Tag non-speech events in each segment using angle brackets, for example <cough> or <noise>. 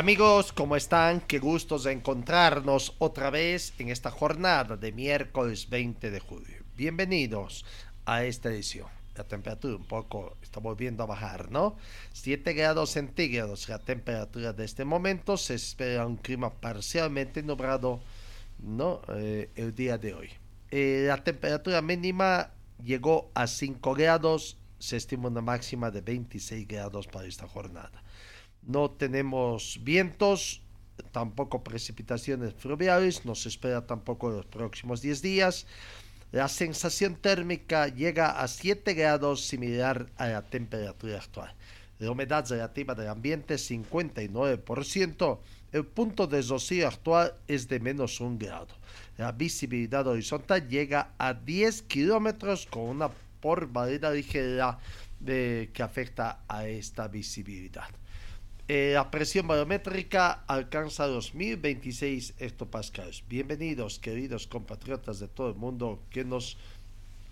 Amigos, ¿cómo están? Qué gustos de encontrarnos otra vez en esta jornada de miércoles 20 de julio. Bienvenidos a esta edición. La temperatura un poco está volviendo a bajar, ¿no? 7 grados centígrados la temperatura de este momento. Se espera un clima parcialmente nublado, ¿no? Eh, el día de hoy. Eh, la temperatura mínima llegó a 5 grados. Se estima una máxima de 26 grados para esta jornada. No tenemos vientos, tampoco precipitaciones fluviales, no se espera tampoco los próximos 10 días. La sensación térmica llega a 7 grados, similar a la temperatura actual. La humedad relativa del ambiente 59%. El punto de rocío actual es de menos 1 grado. La visibilidad horizontal llega a 10 kilómetros con una porvalidad ligera de, que afecta a esta visibilidad. Eh, la presión barométrica alcanza los 1026 hectopascales. Bienvenidos, queridos compatriotas de todo el mundo que nos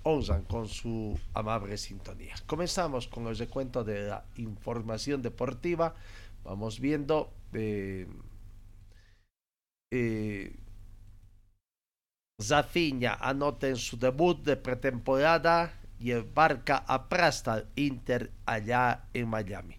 honran con su amable sintonía. Comenzamos con el recuento de la información deportiva. Vamos viendo. Eh, eh, Zafiña anota en su debut de pretemporada y el Barca aplasta al Inter allá en Miami.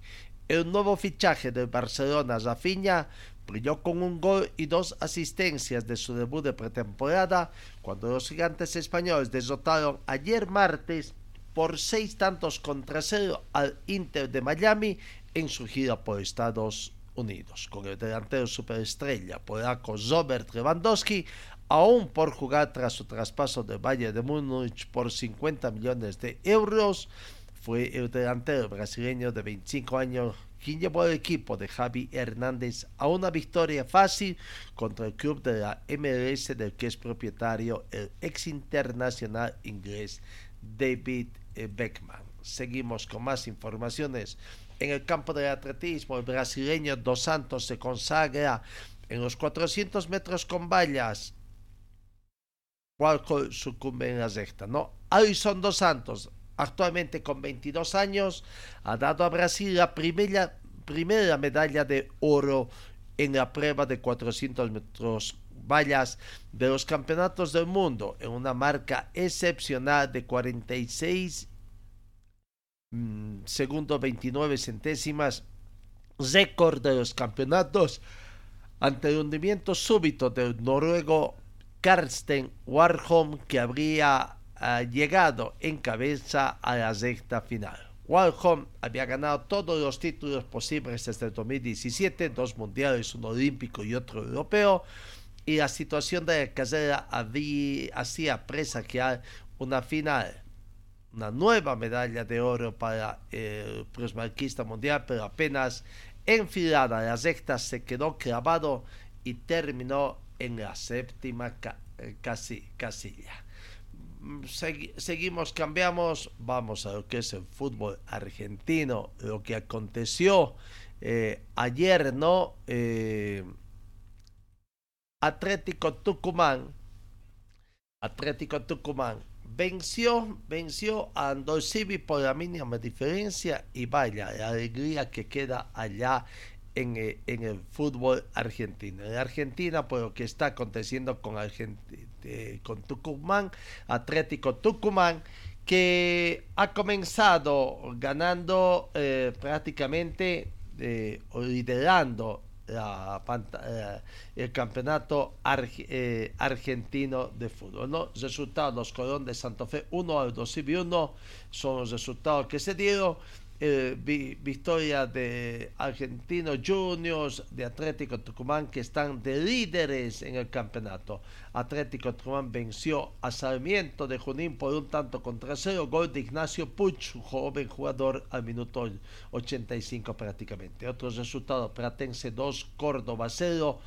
El nuevo fichaje del Barcelona, Rafinha, brilló con un gol y dos asistencias de su debut de pretemporada cuando los gigantes españoles derrotaron ayer martes por seis tantos contra cero al Inter de Miami en su gira por Estados Unidos, con el delantero superestrella polaco Robert Lewandowski aún por jugar tras su traspaso del Valle de Múnich por 50 millones de euros fue el delantero brasileño de 25 años quien llevó al equipo de Javi Hernández a una victoria fácil contra el club de la MLS del que es propietario el ex internacional inglés David eh, Beckman. Seguimos con más informaciones. En el campo del atletismo, el brasileño Dos Santos se consagra en los 400 metros con vallas. ¿Cuál sucumbe en la recta? No, Alison Dos Santos actualmente con 22 años, ha dado a Brasil la primera, primera medalla de oro en la prueba de 400 metros vallas de los campeonatos del mundo en una marca excepcional de 46 mmm, segundos 29 centésimas récord de los campeonatos ante el hundimiento súbito del noruego Karsten Warholm que habría llegado en cabeza a la recta final. Warholm había ganado todos los títulos posibles desde el 2017, dos mundiales, uno olímpico y otro europeo, y la situación de la carrera hacía presagiar una final, una nueva medalla de oro para el plusmarquista mundial, pero apenas enfilada la recta se quedó clavado y terminó en la séptima casilla seguimos, cambiamos, vamos a lo que es el fútbol argentino, lo que aconteció eh, ayer, ¿no? Eh, Atlético Tucumán, Atlético Tucumán venció, venció a Andorcivi por la mínima diferencia y vaya, la alegría que queda allá en, eh, en, el fútbol argentino. En Argentina, por lo que está aconteciendo con Argentina con Tucumán, Atlético Tucumán, que ha comenzado ganando eh, prácticamente eh, liderando eh, el campeonato eh, argentino de fútbol. ¿no? Resultados, Colón de Santa Fe 1 al 2 y 1 son los resultados que se dieron. Eh, vi- victoria de Argentinos Juniors, de Atlético Tucumán, que están de líderes en el campeonato. Atlético Tucumán venció a Sarmiento de Junín por un tanto contra cero. Gol de Ignacio Puch, joven jugador al minuto 85 prácticamente. Otros resultados: Pratense 2, Córdoba 0.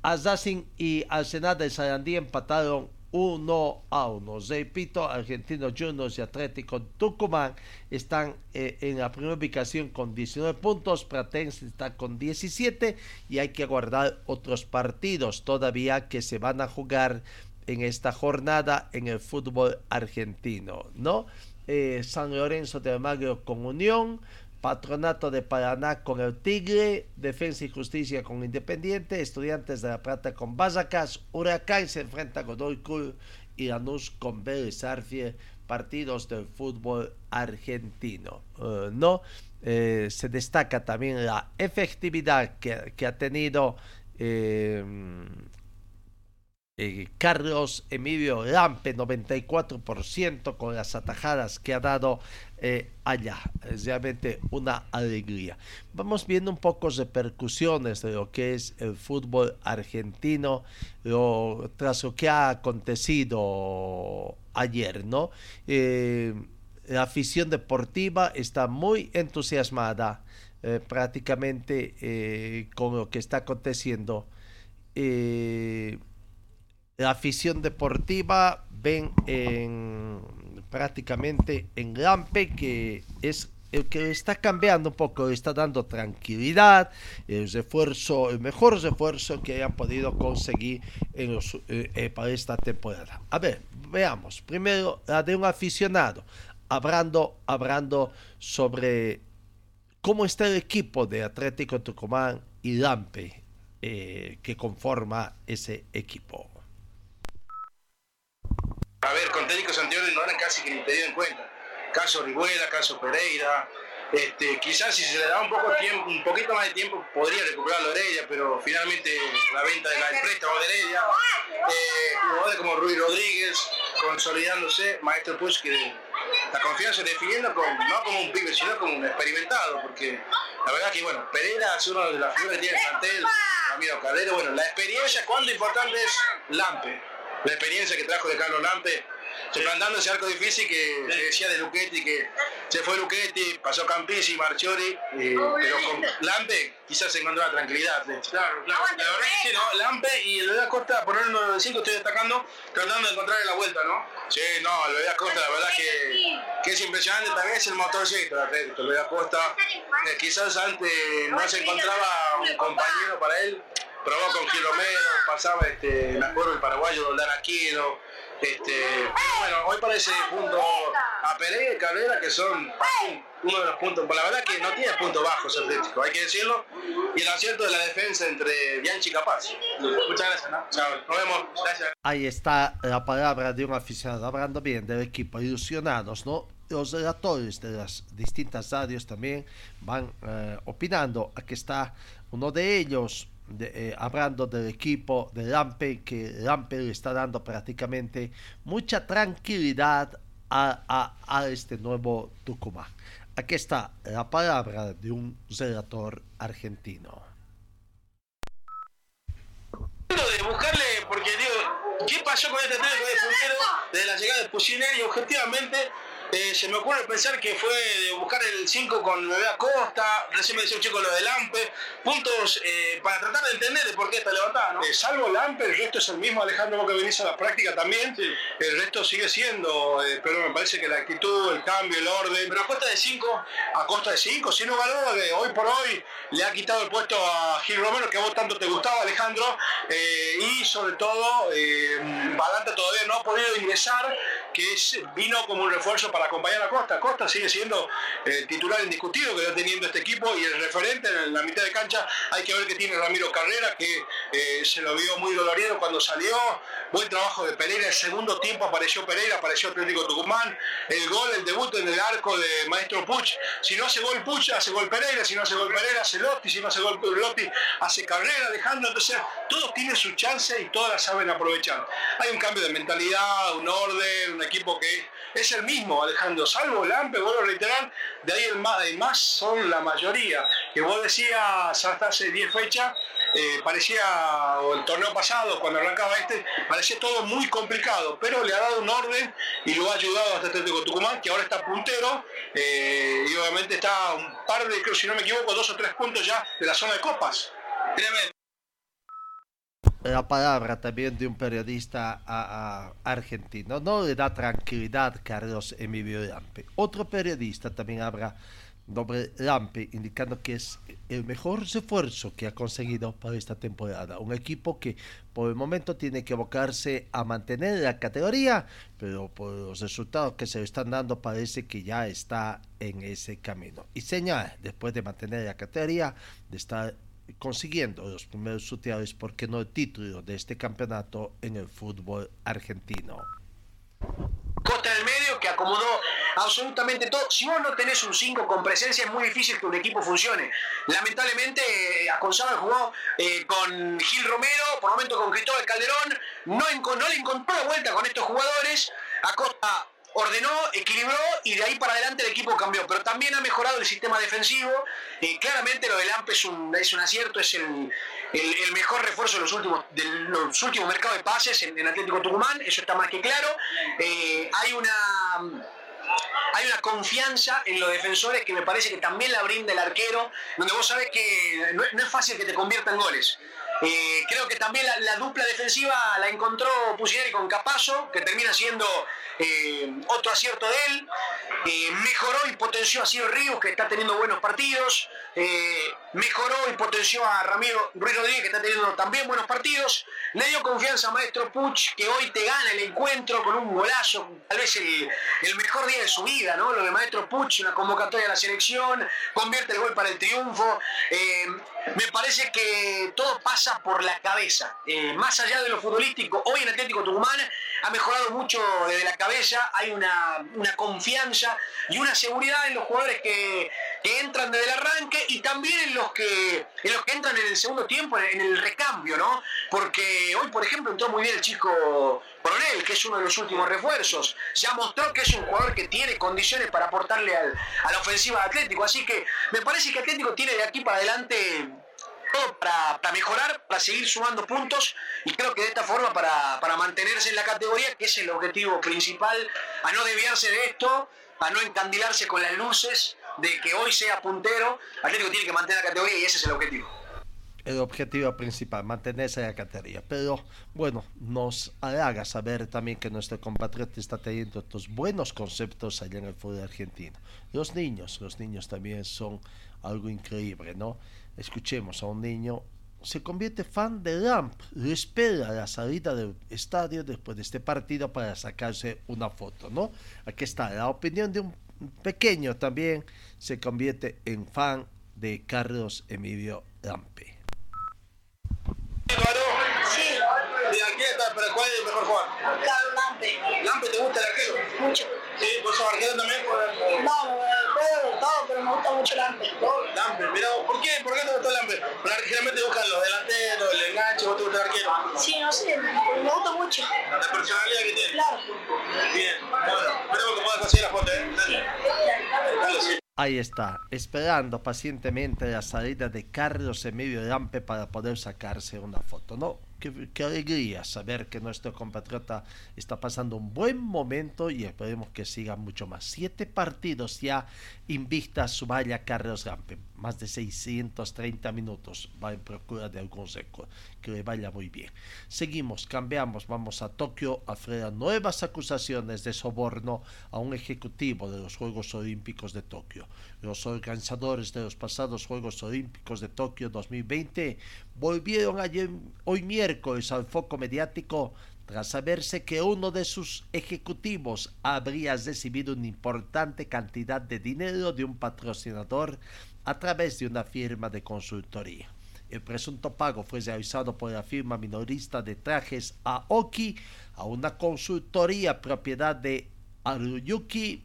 Assassin y Arsenal de Sarandí empataron 1 a 1. Repito, Argentinos Juniors y Atlético Tucumán están eh, en la primera ubicación con 19 puntos. Pratense está con 17 y hay que guardar otros partidos todavía que se van a jugar en esta jornada en el fútbol argentino, ¿no? Eh, San Lorenzo de Almagro con Unión, Patronato de Paraná con el Tigre, Defensa y Justicia con Independiente, Estudiantes de La Plata con Basacas, Huracán se enfrenta con Godoy y Lanús con Vélez Arfiel, partidos del fútbol argentino. Eh, no, Eh, se destaca también la efectividad que, que ha tenido eh, eh, Carlos Emilio Lampe, 94% con las atajadas que ha dado eh, allá. Es realmente una alegría. Vamos viendo un poco repercusiones de lo que es el fútbol argentino tras lo que ha acontecido ayer, ¿no? Eh, la afición deportiva está muy entusiasmada prácticamente con lo que está aconteciendo. Eh, la afición deportiva ven en prácticamente en Lampe que es el que está cambiando un poco, le está dando tranquilidad, el refuerzo, el mejor refuerzo que hayan podido conseguir en los, eh, eh, para esta temporada. A ver, veamos. Primero, la de un aficionado, hablando, hablando sobre cómo está el equipo de Atlético Tucumán y Lampe eh, que conforma ese equipo. A ver, con técnicos anteriores no eran casi que ni tenido en cuenta. Caso Orihuela, caso Pereira. Este, quizás si se le da un poco tiempo, un poquito más de tiempo podría recuperarlo Heredia, pero finalmente la venta de la, del préstamo de Heredia, eh, jugadores como Rui Rodríguez, consolidándose, Maestro Puch que la confianza definiendo con, no como un pibe, sino como un experimentado, porque la verdad que bueno, Pereira es uno de las figuras que tiene el plantel, Ramiro Calero, bueno, la experiencia, cuánto importante es Lampe, la experiencia que trajo de Carlos Lampe, suplantando ese arco difícil que se decía de Luchetti, que se fue Luchetti, pasó Campisi, Marchiori, eh, pero con Lampe quizás se encontró la tranquilidad. Claro, claro, la verdad que sí, ¿no? Lampe y el Bebé Acosta, por el número 5 estoy destacando, tratando de encontrarle la vuelta, ¿no? Sí, no, el Bebé Acosta, la verdad que, que es impresionante, también es el motorcito del Atlético, el Bebé Acosta, eh, quizás antes no se encontraba un compañero para él, probó con Gil Romero, pasaba, este, me acuerdo el paraguayo Doldán Aquino, este, bueno, hoy parece junto a Pereira y Cabrera que son uno de los puntos, la verdad que no tiene puntos bajos Atlético, hay que decirlo, y el acierto de la defensa entre Bianchi y Capaz. Muchas gracias, ¿no? Chao, nos vemos, gracias. Ahí está la palabra de un aficionado, hablando bien del equipo, ilusionados, ¿no? Los relatores de las distintas radios también van eh, opinando. Aquí está uno de ellos de, eh, hablando del equipo de Lampe, que Lampe le está dando prácticamente mucha tranquilidad a, a, a este nuevo Tucumán. Aquí está la palabra de un relator argentino. de buscarle, porque digo, ¿qué pasó con este Atlético de puntero desde la llegada de Pusineri? Objetivamente eh, se me ocurre pensar que fue de buscar el 5 con Bebé Acosta, recién me decía un chico lo de Lampe, puntos eh, para tratar de entender de por qué está levantada, ¿no? Eh, salvo Lampe, el resto es el mismo Alejandro vos que venís a la práctica también. El resto sigue siendo, eh, pero me parece que la actitud, el cambio, el orden. Pero a costa de 5, a costa de 5, sin lugar a dudas, hoy por hoy le ha quitado el puesto a Gil Romero, que a vos tanto te gustaba, Alejandro, y sobre todo, Balanta todavía no ha podido ingresar, que que es, vino como un refuerzo para acompañar a Costa. Costa sigue siendo el titular indiscutido que está teniendo este equipo y el referente en la mitad de cancha. Hay que ver que tiene Ramiro Carrera, que eh, se lo vio muy dolorido cuando salió. Buen trabajo de Pereira. El segundo tiempo apareció Pereira, apareció Atlético Tucumán. El gol, el debut en el arco de Maestro Puch. Si no hace gol Puch, hace gol Pereira. Si no hace gol Pereira, hace Lotti. Si no hace gol Lotti, hace Carrera, dejando. Entonces, todos tienen su chance y todas la saben aprovechar. Hay un cambio de mentalidad, un orden, un equipo que es el mismo, Alejandro, salvo Lampe, vuelvo a reiterar, de ahí el más, el más son la mayoría. Que vos decías hasta hace 10 fechas, eh, parecía, o el torneo pasado, cuando arrancaba este, parecía todo muy complicado, pero le ha dado un orden y lo ha ayudado hasta Atlético Tucumán, que ahora está puntero, eh, y obviamente está un par de, creo si no me equivoco, dos o tres puntos ya de la zona de copas. La palabra también de un periodista a, argentino. No le da tranquilidad Carlos Emilio Lampe. Otro periodista también habla sobre Lampe, indicando que es el mejor refuerzo que ha conseguido para esta temporada. Un equipo que por el momento tiene que abocarse a mantener la categoría, pero por los resultados que se le están dando parece que ya está en ese camino. Y señala, después de mantener la categoría, de estar consiguiendo los primeros sutiares, porque no el título de este campeonato en el fútbol argentino. Costa del medio que acomodó absolutamente todo. Si vos no tenés un 5 con presencia, es muy difícil que un equipo funcione. Lamentablemente, eh, Aconzaba jugó eh, con Gil Romero, por momento con Cristóbal Calderón, no, no le encontró la vuelta con estos jugadores. Acosta ordenó, equilibró y de ahí para adelante el equipo cambió. Pero también ha mejorado el sistema defensivo. Eh, claramente lo del AMP es un, acierto, es el, el, mejor refuerzo de los últimos, de los últimos mercados de pases en, en Atlético Tucumán, eso está más que claro. Eh, hay una hay una confianza en los defensores que me parece que también la brinda el arquero, donde vos sabés que no, no es fácil que te conviertan goles. Eh, creo que también la, la, dupla defensiva la encontró Pusineri con Capazo, que termina siendo eh, otro acierto de él. Eh, mejoró y potenció a Ciro Ríos, que está teniendo buenos partidos. Mejoró y potenció a Ramiro Ruiz Rodríguez, que está teniendo también buenos partidos. Le dio confianza a Maestro Puch, que hoy te gana el encuentro con un golazo, tal vez el, el mejor día de su vida, ¿no? Lo de Maestro Puch, una convocatoria a la selección, convierte el gol para el triunfo. me parece que todo pasa por la cabeza. Eh, más allá de lo futbolístico, hoy en Atlético Tucumán ha mejorado mucho desde la cabeza, hay una, una confianza y una seguridad en los jugadores que, entran desde el arranque y también en los que en los que entran en el segundo tiempo, en el recambio, ¿no? Porque hoy, por ejemplo, entró muy bien el chico Coronel, que es uno de los últimos refuerzos. Ya mostró que es un jugador que tiene condiciones para aportarle al, a la ofensiva de Atlético. Así que me parece que Atlético tiene de aquí para adelante todo para, para, mejorar, para seguir sumando puntos y creo que de esta forma para, para, mantenerse en la categoría, que es el objetivo principal, a no desviarse de esto, a no encandilarse con las luces de que hoy sea puntero, Atlético tiene que mantener la categoría y ese es el objetivo. El objetivo principal, mantenerse en la categoría. Pero bueno, nos halaga saber también que nuestro compatriota está teniendo estos buenos conceptos allá en el fútbol argentino. Los niños, los niños también son algo increíble, ¿no? Escuchemos a un niño, se convierte fan de Lamp, lo espera a la salida del estadio después de este partido para sacarse una foto, ¿no? Aquí está la opinión de un pequeño también, se convierte en fan de Carlos Emilio Lampe. Sí. ¿De aquí está, pero cuál es el mejor jugador? Lampe. ¿Lampe te gusta el arquero? Mucho. Sí, ¿vos sos arquero también? No, juego de todo, pero me gusta mucho Lampe. Lampe, mira, ¿por qué? ¿Por qué te gusta Lampe? Porque generalmente buscan los delanteros, el enganche, ¿vos te gusta el arquero? Sí, no sé, me gusta mucho. La personalidad que tiene. Claro. Bien, bueno, esperemos que puedas conseguir la foto, ¿eh? Dale, sí. Ahí está, esperando pacientemente la salida de Carlos Emilio Lampe para poder sacarse una foto, ¿no? Qué, alegría saber que nuestro compatriota está pasando un buen momento y esperemos que siga mucho más. Siete partidos ya invicta su valla Carlos Lampe, más de 630 minutos, va en procura de algún récord, que le vaya muy bien. Seguimos, cambiamos, vamos a Tokio a frenar nuevas acusaciones de soborno a un ejecutivo de los Juegos Olímpicos de Tokio. Los organizadores de los pasados Juegos Olímpicos de Tokio 2020 volvieron ayer, hoy miércoles al foco mediático tras saberse que uno de sus ejecutivos habría recibido una importante cantidad de dinero de un patrocinador a través de una firma de consultoría. El presunto pago fue realizado por la firma minorista de trajes Aoki a una consultoría propiedad de Aruyuki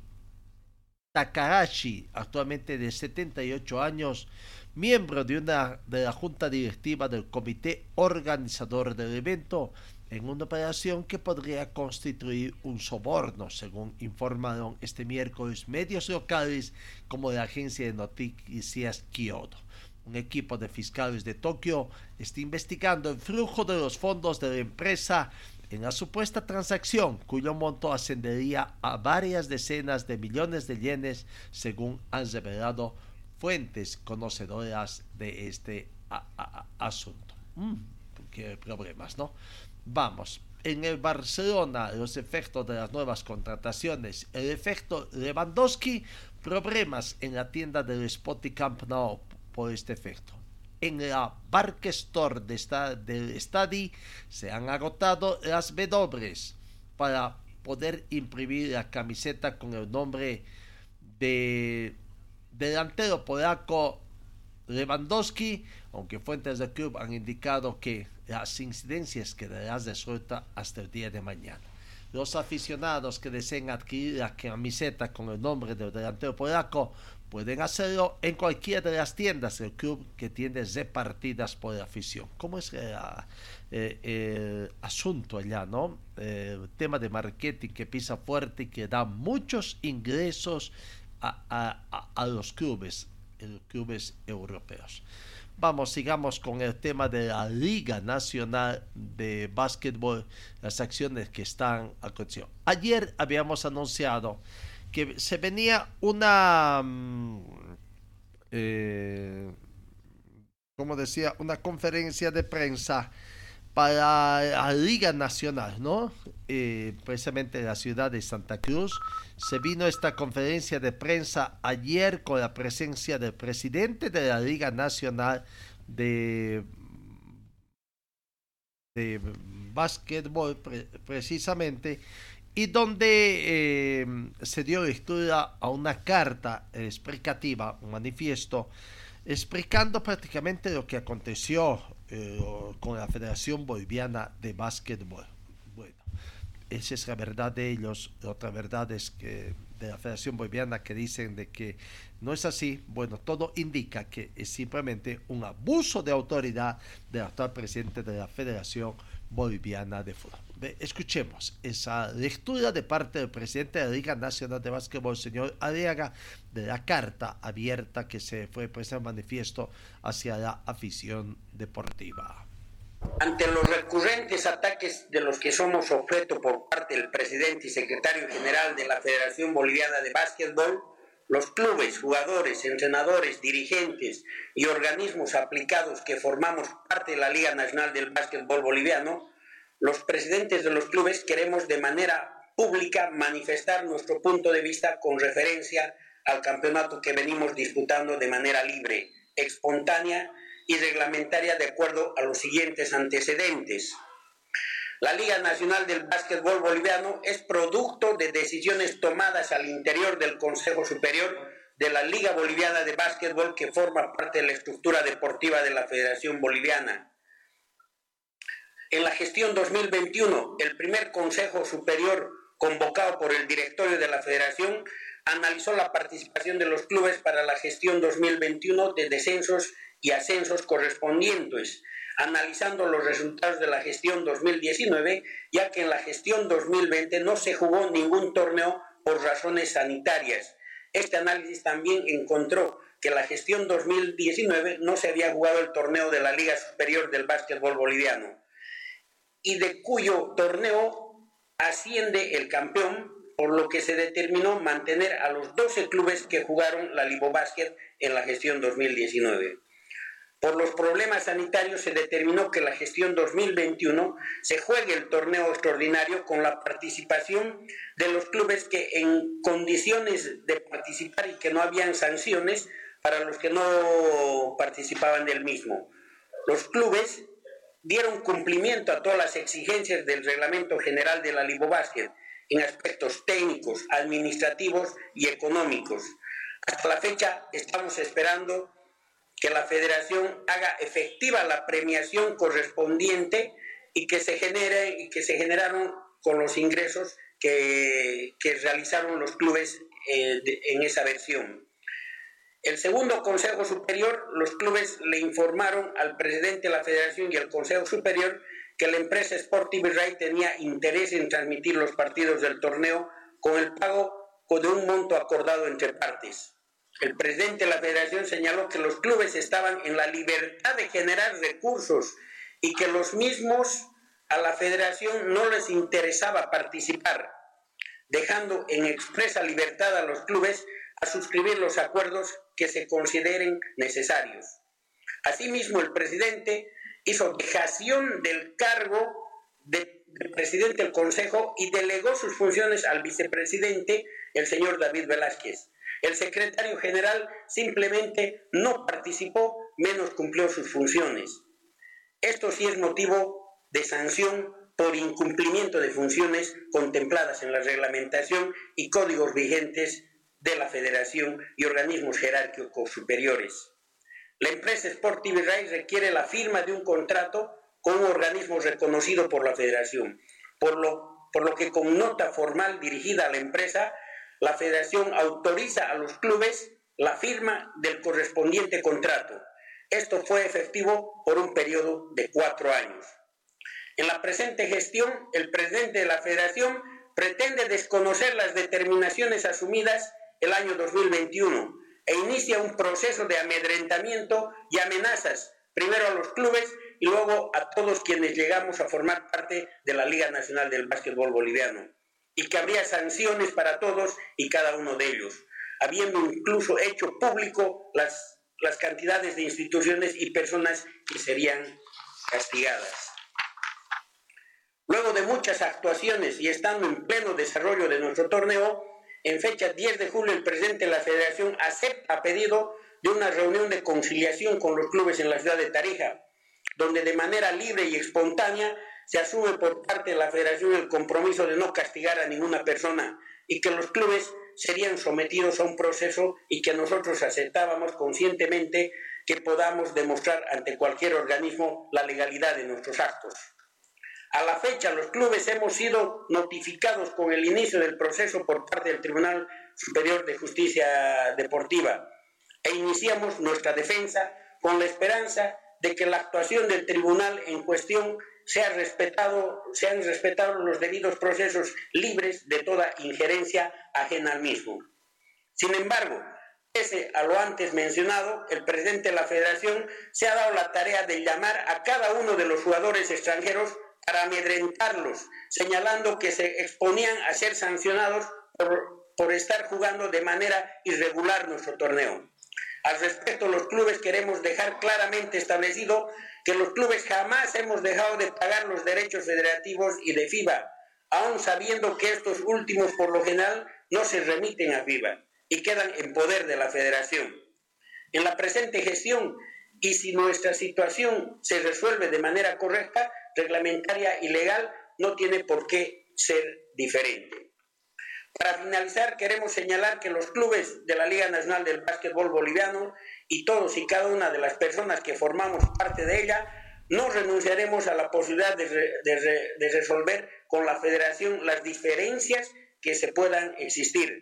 Takarashi, actualmente de 78 años, miembro de, la junta directiva del comité organizador del evento, en una operación que podría constituir un soborno, según informaron este miércoles medios locales como la agencia de noticias Kyoto. Un equipo de fiscales de Tokio está investigando el flujo de los fondos de la empresa en la supuesta transacción, cuyo monto ascendería a varias decenas de millones de yenes, según han revelado fuentes conocedoras de este asunto. Mm, problemas, ¿no? Vamos, en el Barcelona los efectos de las nuevas contrataciones, el efecto Lewandowski, problemas en la tienda del Spotty Camp Nou por este efecto. En la Barque Store de esta, del Stadi se han agotado las W para poder imprimir la camiseta con el nombre de delantero polaco Lewandowski, aunque fuentes del club han indicado que las incidencias quedarán resueltas hasta el día de mañana. Los aficionados que deseen adquirir la camiseta con el nombre del delantero polaco pueden hacerlo en cualquiera de las tiendas del club que tiene repartidas por afición. ¿Cómo es el, eh, el asunto allá, no? el tema de marketing que pisa fuerte y que da muchos ingresos a, los los clubes europeos. Vamos, sigamos con el tema de la Liga Nacional de Básquetbol, las acciones que están aconteciendo. Ayer habíamos anunciado que se venía una, mm, eh, como decía, una conferencia de prensa para la Liga Nacional, ¿no? Eh, precisamente en la ciudad de Santa Cruz. Se vino esta conferencia de prensa ayer con la presencia del presidente de la Liga Nacional de, de Básquetbol, precisamente, y donde eh, se dio lectura a una carta explicativa, un manifiesto, explicando prácticamente lo que aconteció eh, con la Federación Boliviana de Básquetbol. Bueno, esa es la verdad de ellos. Otra verdad es que de la Federación Boliviana que dicen de que no es así. Bueno, todo indica que es simplemente un abuso de autoridad del actual presidente de la Federación Boliviana de Fútbol. Escuchemos esa lectura de parte del presidente de la Liga Nacional de Básquetbol, señor Aliaga, de la carta abierta que se fue puesta en manifiesto hacia la afición deportiva. Ante los recurrentes ataques de los que somos objeto por parte del presidente y secretario general de la Federación Boliviana de Básquetbol, los clubes, jugadores, entrenadores, dirigentes y organismos aplicados que formamos parte de la Liga Nacional del Básquetbol Boliviano, los presidentes de los clubes queremos de manera pública manifestar nuestro punto de vista con referencia al campeonato que venimos disputando de manera libre, espontánea y reglamentaria de acuerdo a los siguientes antecedentes. La Liga Nacional del Básquetbol Boliviano es producto de decisiones tomadas al interior del Consejo Superior de la Liga Boliviana de Básquetbol que forma parte de la estructura deportiva de la Federación Boliviana. En la gestión 2021, el primer Consejo Superior convocado por el directorio de la Federación analizó la participación de los clubes para la gestión 2021 de descensos y ascensos correspondientes, analizando los resultados de la gestión 2019, ya que en la gestión 2020 no se jugó ningún torneo por razones sanitarias. Este análisis también encontró que en la gestión 2019 no se había jugado el torneo de la Liga Superior del Básquetbol Boliviano y de cuyo torneo asciende el campeón, por lo que se determinó mantener a los 12 clubes que jugaron la Libo Basket en la gestión 2019. Por los problemas sanitarios se determinó que la gestión 2021 se juegue el torneo extraordinario con la participación de los clubes que en condiciones de participar y que no habían sanciones para los que no participaban del mismo. Los clubes dieron cumplimiento a todas las exigencias del reglamento general de la Libo Básquet en aspectos técnicos, administrativos y económicos. Hasta la fecha estamos esperando que la federación haga efectiva la premiación correspondiente y que se genere y que se generaron con los ingresos que, que realizaron los clubes eh, en esa versión. El segundo Consejo Superior, los clubes le informaron al presidente de la Federación y al Consejo Superior que la empresa Sportive Ray tenía interés en transmitir los partidos del torneo con el pago de un monto acordado entre partes. El presidente de la federación señaló que los clubes estaban en la libertad de generar recursos y que los mismos a la federación no les interesaba participar, dejando en expresa libertad a los clubes suscribir los acuerdos que se consideren necesarios. Asimismo, el presidente hizo dejación del cargo de, presidente del Consejo y delegó sus funciones al vicepresidente, el señor David Velázquez. El secretario general simplemente no participó, menos cumplió sus funciones. Esto sí es motivo de sanción por incumplimiento de funciones contempladas en la reglamentación y códigos vigentes de la federación y organismos jerárquicos superiores. La empresa Sport TV requiere la firma de un contrato con un organismo reconocido por la federación, por lo, por lo que con nota formal dirigida a la empresa, la federación autoriza a los clubes la firma del correspondiente contrato. Esto fue efectivo por un periodo de cuatro años. En la presente gestión, el presidente de la federación pretende desconocer las determinaciones asumidas el año 2021 e inicia un proceso de amedrentamiento y amenazas, primero a los clubes y luego a todos quienes llegamos a formar parte de la Liga Nacional del Básquetbol Boliviano, y que habría sanciones para todos y cada uno de ellos, habiendo incluso hecho público las, las cantidades de instituciones y personas que serían castigadas. Luego de muchas actuaciones y estando en pleno desarrollo de nuestro torneo, en fecha 10 de julio el presidente de la federación acepta pedido de una reunión de conciliación con los clubes en la ciudad de Tarija, donde de manera libre y espontánea se asume por parte de la federación el compromiso de no castigar a ninguna persona y que los clubes serían sometidos a un proceso y que nosotros aceptábamos conscientemente que podamos demostrar ante cualquier organismo la legalidad de nuestros actos. A la fecha, los clubes hemos sido notificados con el inicio del proceso por parte del Tribunal Superior de Justicia Deportiva e iniciamos nuestra defensa con la esperanza de que la actuación del tribunal en cuestión sea respetado, sean respetados los debidos procesos libres de toda injerencia ajena al mismo. Sin embargo, pese a lo antes mencionado, el presidente de la federación se ha dado la tarea de llamar a cada uno de los jugadores extranjeros para amedrentarlos, señalando que se exponían a ser sancionados por, por estar jugando de manera irregular nuestro torneo. Al respecto, los clubes queremos dejar claramente establecido que los clubes jamás hemos dejado de pagar los derechos federativos y de FIBA, aun sabiendo que estos últimos por lo general no se remiten a FIBA y quedan en poder de la federación. En la presente gestión, y si nuestra situación se resuelve de manera correcta, reglamentaria y legal no tiene por qué ser diferente. Para finalizar, queremos señalar que los clubes de la Liga Nacional del Básquetbol Boliviano y todos y cada una de las personas que formamos parte de ella, no renunciaremos a la posibilidad de, de resolver con la federación las diferencias que se puedan existir.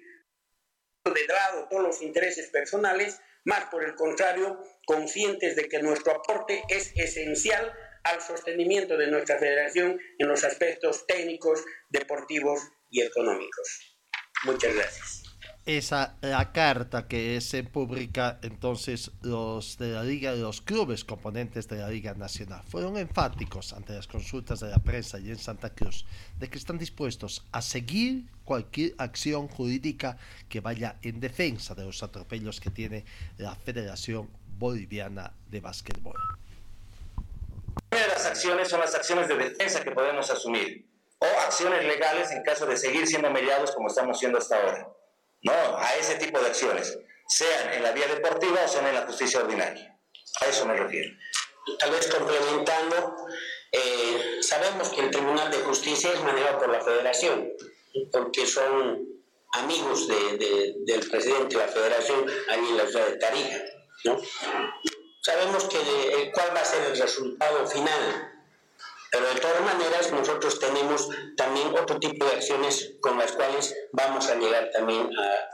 De lado todos los intereses personales, más por el contrario, conscientes de que nuestro aporte es esencial al sostenimiento de nuestra federación en los aspectos técnicos, deportivos y económicos. Muchas gracias. Esa la carta que se publica entonces los de la liga, los clubes componentes de la liga nacional fueron enfáticos ante las consultas de la prensa y en Santa Cruz de que están dispuestos a seguir cualquier acción jurídica que vaya en defensa de los atropellos que tiene la Federación Boliviana de Básquetbol de las acciones son las acciones de defensa que podemos asumir o acciones legales en caso de seguir siendo mediados como estamos siendo hasta ahora. No, a ese tipo de acciones, sean en la vía deportiva o sean en la justicia ordinaria. A eso me refiero. Tal vez complementando, Eh, sabemos que el Tribunal de Justicia es manejado por la Federación, porque son amigos del presidente de la Federación allí en la ciudad de Tarija. ¿no? Sabemos que eh, cuál va a ser el resultado final, pero de todas maneras nosotros tenemos también otro tipo de acciones con las cuales vamos a llegar también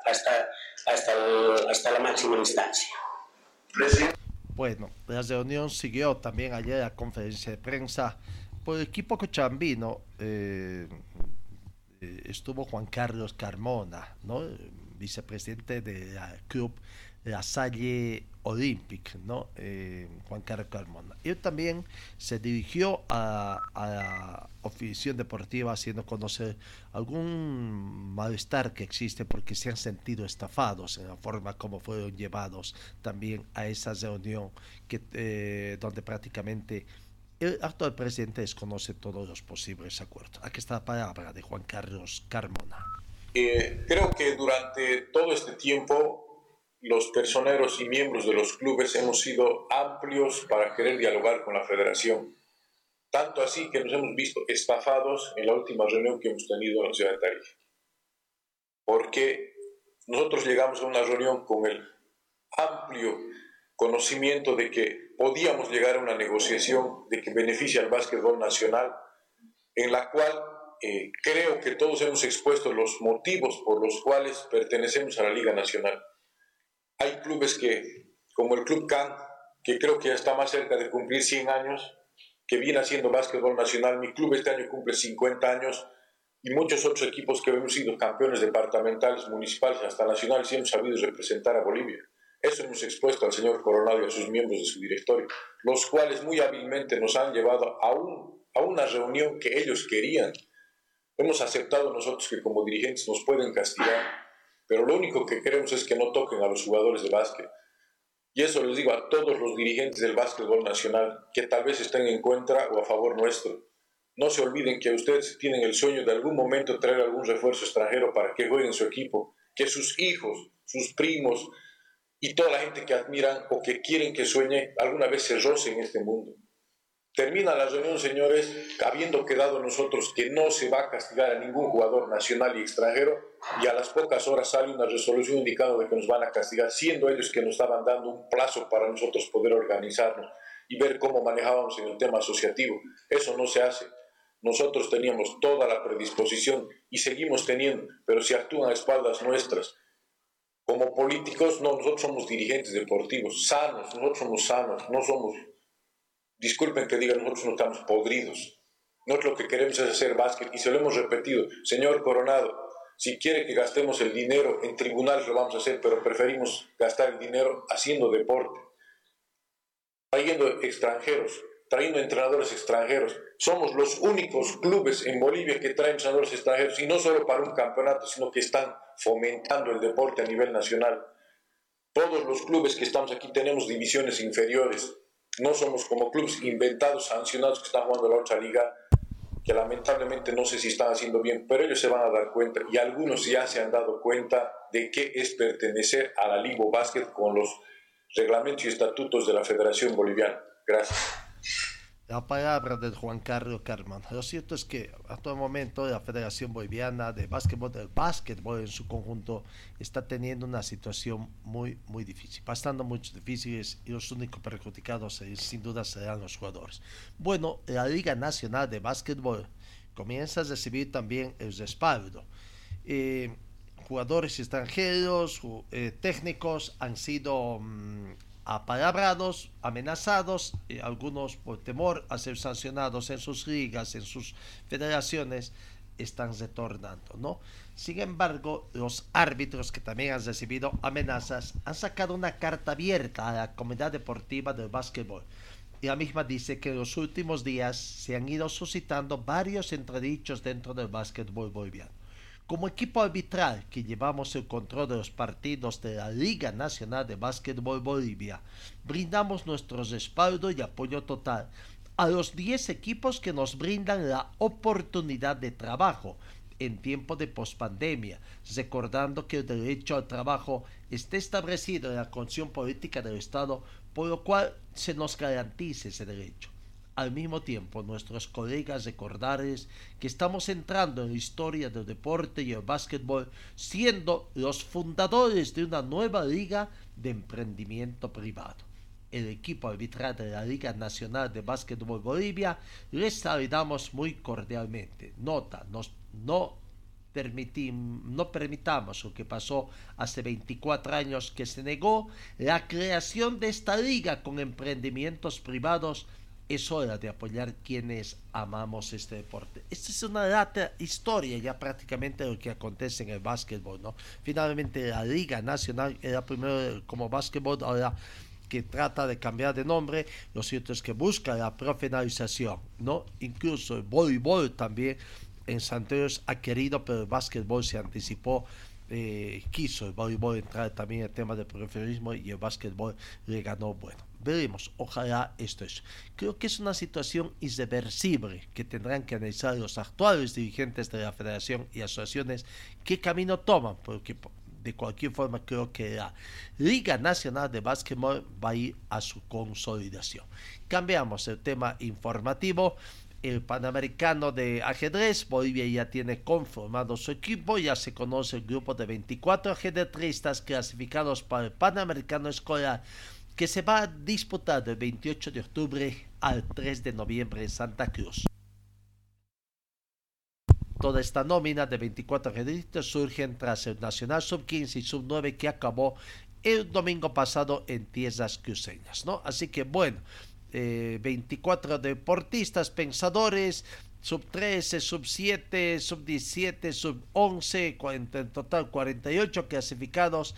hasta, hasta, hasta la máxima instancia. Bueno, la reunión siguió también ayer la conferencia de prensa por el equipo cochambino. Eh, eh, estuvo Juan Carlos Carmona, ¿no? vicepresidente del club La Salle Olympic, ¿no? Eh, Juan Carlos Carmona. Y también se dirigió a, la oficina deportiva haciendo conocer algún malestar que existe porque se han sentido estafados en la forma como fueron llevados también a esa reunión que, eh, donde prácticamente el actual presidente desconoce todos los posibles acuerdos. Aquí está la palabra de Juan Carlos Carmona. Eh, creo que durante todo este tiempo los personeros y miembros de los clubes hemos sido amplios para querer dialogar con la federación. Tanto así que nos hemos visto estafados en la última reunión que hemos tenido en la ciudad de Tarija. Porque nosotros llegamos a una reunión con el amplio conocimiento de que podíamos llegar a una negociación de que beneficia al básquetbol nacional, en la cual eh, creo que todos hemos expuesto los motivos por los cuales pertenecemos a la Liga Nacional. Hay clubes que, como el Club CAN, que creo que ya está más cerca de cumplir 100 años, que viene haciendo básquetbol nacional. Mi club este año cumple 50 años y muchos otros equipos que hemos sido campeones departamentales, municipales, hasta nacionales y hemos sabido representar a Bolivia. Eso hemos expuesto al señor Coronado y a sus miembros de su directorio, los cuales muy hábilmente nos han llevado a, un, a una reunión que ellos querían. Hemos aceptado nosotros que como dirigentes nos pueden castigar, pero lo único que queremos es que no toquen a los jugadores de básquet. Y eso les digo a todos los dirigentes del básquetbol nacional que tal vez estén en contra o a favor nuestro. No se olviden que ustedes tienen el sueño de algún momento traer algún refuerzo extranjero para que jueguen su equipo, que sus hijos, sus primos, y toda la gente que admiran o que quieren que sueñe alguna vez se roce en este mundo. Termina la reunión, señores, habiendo quedado nosotros que no se va a castigar a ningún jugador nacional y extranjero, y a las pocas horas sale una resolución indicando de que nos van a castigar, siendo ellos que nos estaban dando un plazo para nosotros poder organizarnos y ver cómo manejábamos en el tema asociativo. Eso no se hace. Nosotros teníamos toda la predisposición y seguimos teniendo, pero si actúan a espaldas nuestras, como políticos, no, nosotros somos dirigentes deportivos, sanos, nosotros somos sanos, no somos, disculpen que diga, nosotros no estamos podridos. Nosotros lo que queremos es hacer básquet y se lo hemos repetido. Señor Coronado, si quiere que gastemos el dinero en tribunales lo vamos a hacer, pero preferimos gastar el dinero haciendo deporte, trayendo extranjeros, trayendo entrenadores extranjeros. Somos los únicos clubes en Bolivia que traen entrenadores extranjeros y no solo para un campeonato, sino que están fomentando el deporte a nivel nacional. Todos los clubes que estamos aquí tenemos divisiones inferiores. No somos como clubes inventados, sancionados que están jugando la otra liga, que lamentablemente no sé si están haciendo bien, pero ellos se van a dar cuenta y algunos ya se han dado cuenta de qué es pertenecer a la Ligo Basket con los reglamentos y estatutos de la Federación Boliviana. Gracias la palabra de Juan Carlos Carman. Lo cierto es que a todo momento la Federación Boliviana de Básquetbol, del básquetbol en su conjunto, está teniendo una situación muy, muy difícil, pasando muchos difíciles y los únicos perjudicados eh, sin duda serán los jugadores. Bueno, la Liga Nacional de Básquetbol comienza a recibir también el respaldo. Eh, jugadores extranjeros, eh, técnicos han sido... Mm, apalabrados, amenazados, y algunos por temor a ser sancionados en sus ligas, en sus federaciones, están retornando, ¿no? Sin embargo, los árbitros que también han recibido amenazas han sacado una carta abierta a la comunidad deportiva del básquetbol. Y la misma dice que en los últimos días se han ido suscitando varios entredichos dentro del básquetbol boliviano. Como equipo arbitral que llevamos el control de los partidos de la Liga Nacional de Básquetbol Bolivia, brindamos nuestro respaldo y apoyo total a los 10 equipos que nos brindan la oportunidad de trabajo en tiempo de pospandemia, recordando que el derecho al trabajo está establecido en la Constitución Política del Estado, por lo cual se nos garantice ese derecho. Al mismo tiempo nuestros colegas recordarles que estamos entrando en la historia del deporte y el básquetbol siendo los fundadores de una nueva liga de emprendimiento privado. El equipo arbitral de la Liga Nacional de Básquetbol Bolivia les saludamos muy cordialmente. Nota, nos, no no permitamos lo que pasó hace 24 años que se negó la creación de esta liga con emprendimientos privados. Es hora de apoyar quienes amamos este deporte. Esta es una data historia ya prácticamente de lo que acontece en el básquetbol, ¿no? Finalmente la Liga Nacional era primero como básquetbol, ahora que trata de cambiar de nombre, lo cierto es que busca la profesionalización, ¿no? Incluso el voleibol también en Santos ha querido, pero el básquetbol se anticipó, eh, quiso el voleibol entrar también en el tema del profesionalismo y el básquetbol le ganó bueno. Veremos, ojalá esto es. Creo que es una situación irreversible que tendrán que analizar los actuales dirigentes de la federación y asociaciones qué camino toman, porque de cualquier forma creo que la Liga Nacional de Básquetbol va a ir a su consolidación. Cambiamos el tema informativo el Panamericano de ajedrez. Bolivia ya tiene conformado su equipo, ya se conoce el grupo de 24 ajedrecistas clasificados para el Panamericano Escolar que se va a disputar del 28 de octubre al 3 de noviembre en Santa Cruz. Toda esta nómina de 24 ajedrecistas surge tras el Nacional Sub-15 y Sub-9 que acabó el domingo pasado en tierras cruceñas, ¿no? Así que bueno, 24 eh, deportistas pensadores, sub 13, sub 7, sub 17, sub 11, en total 48 clasificados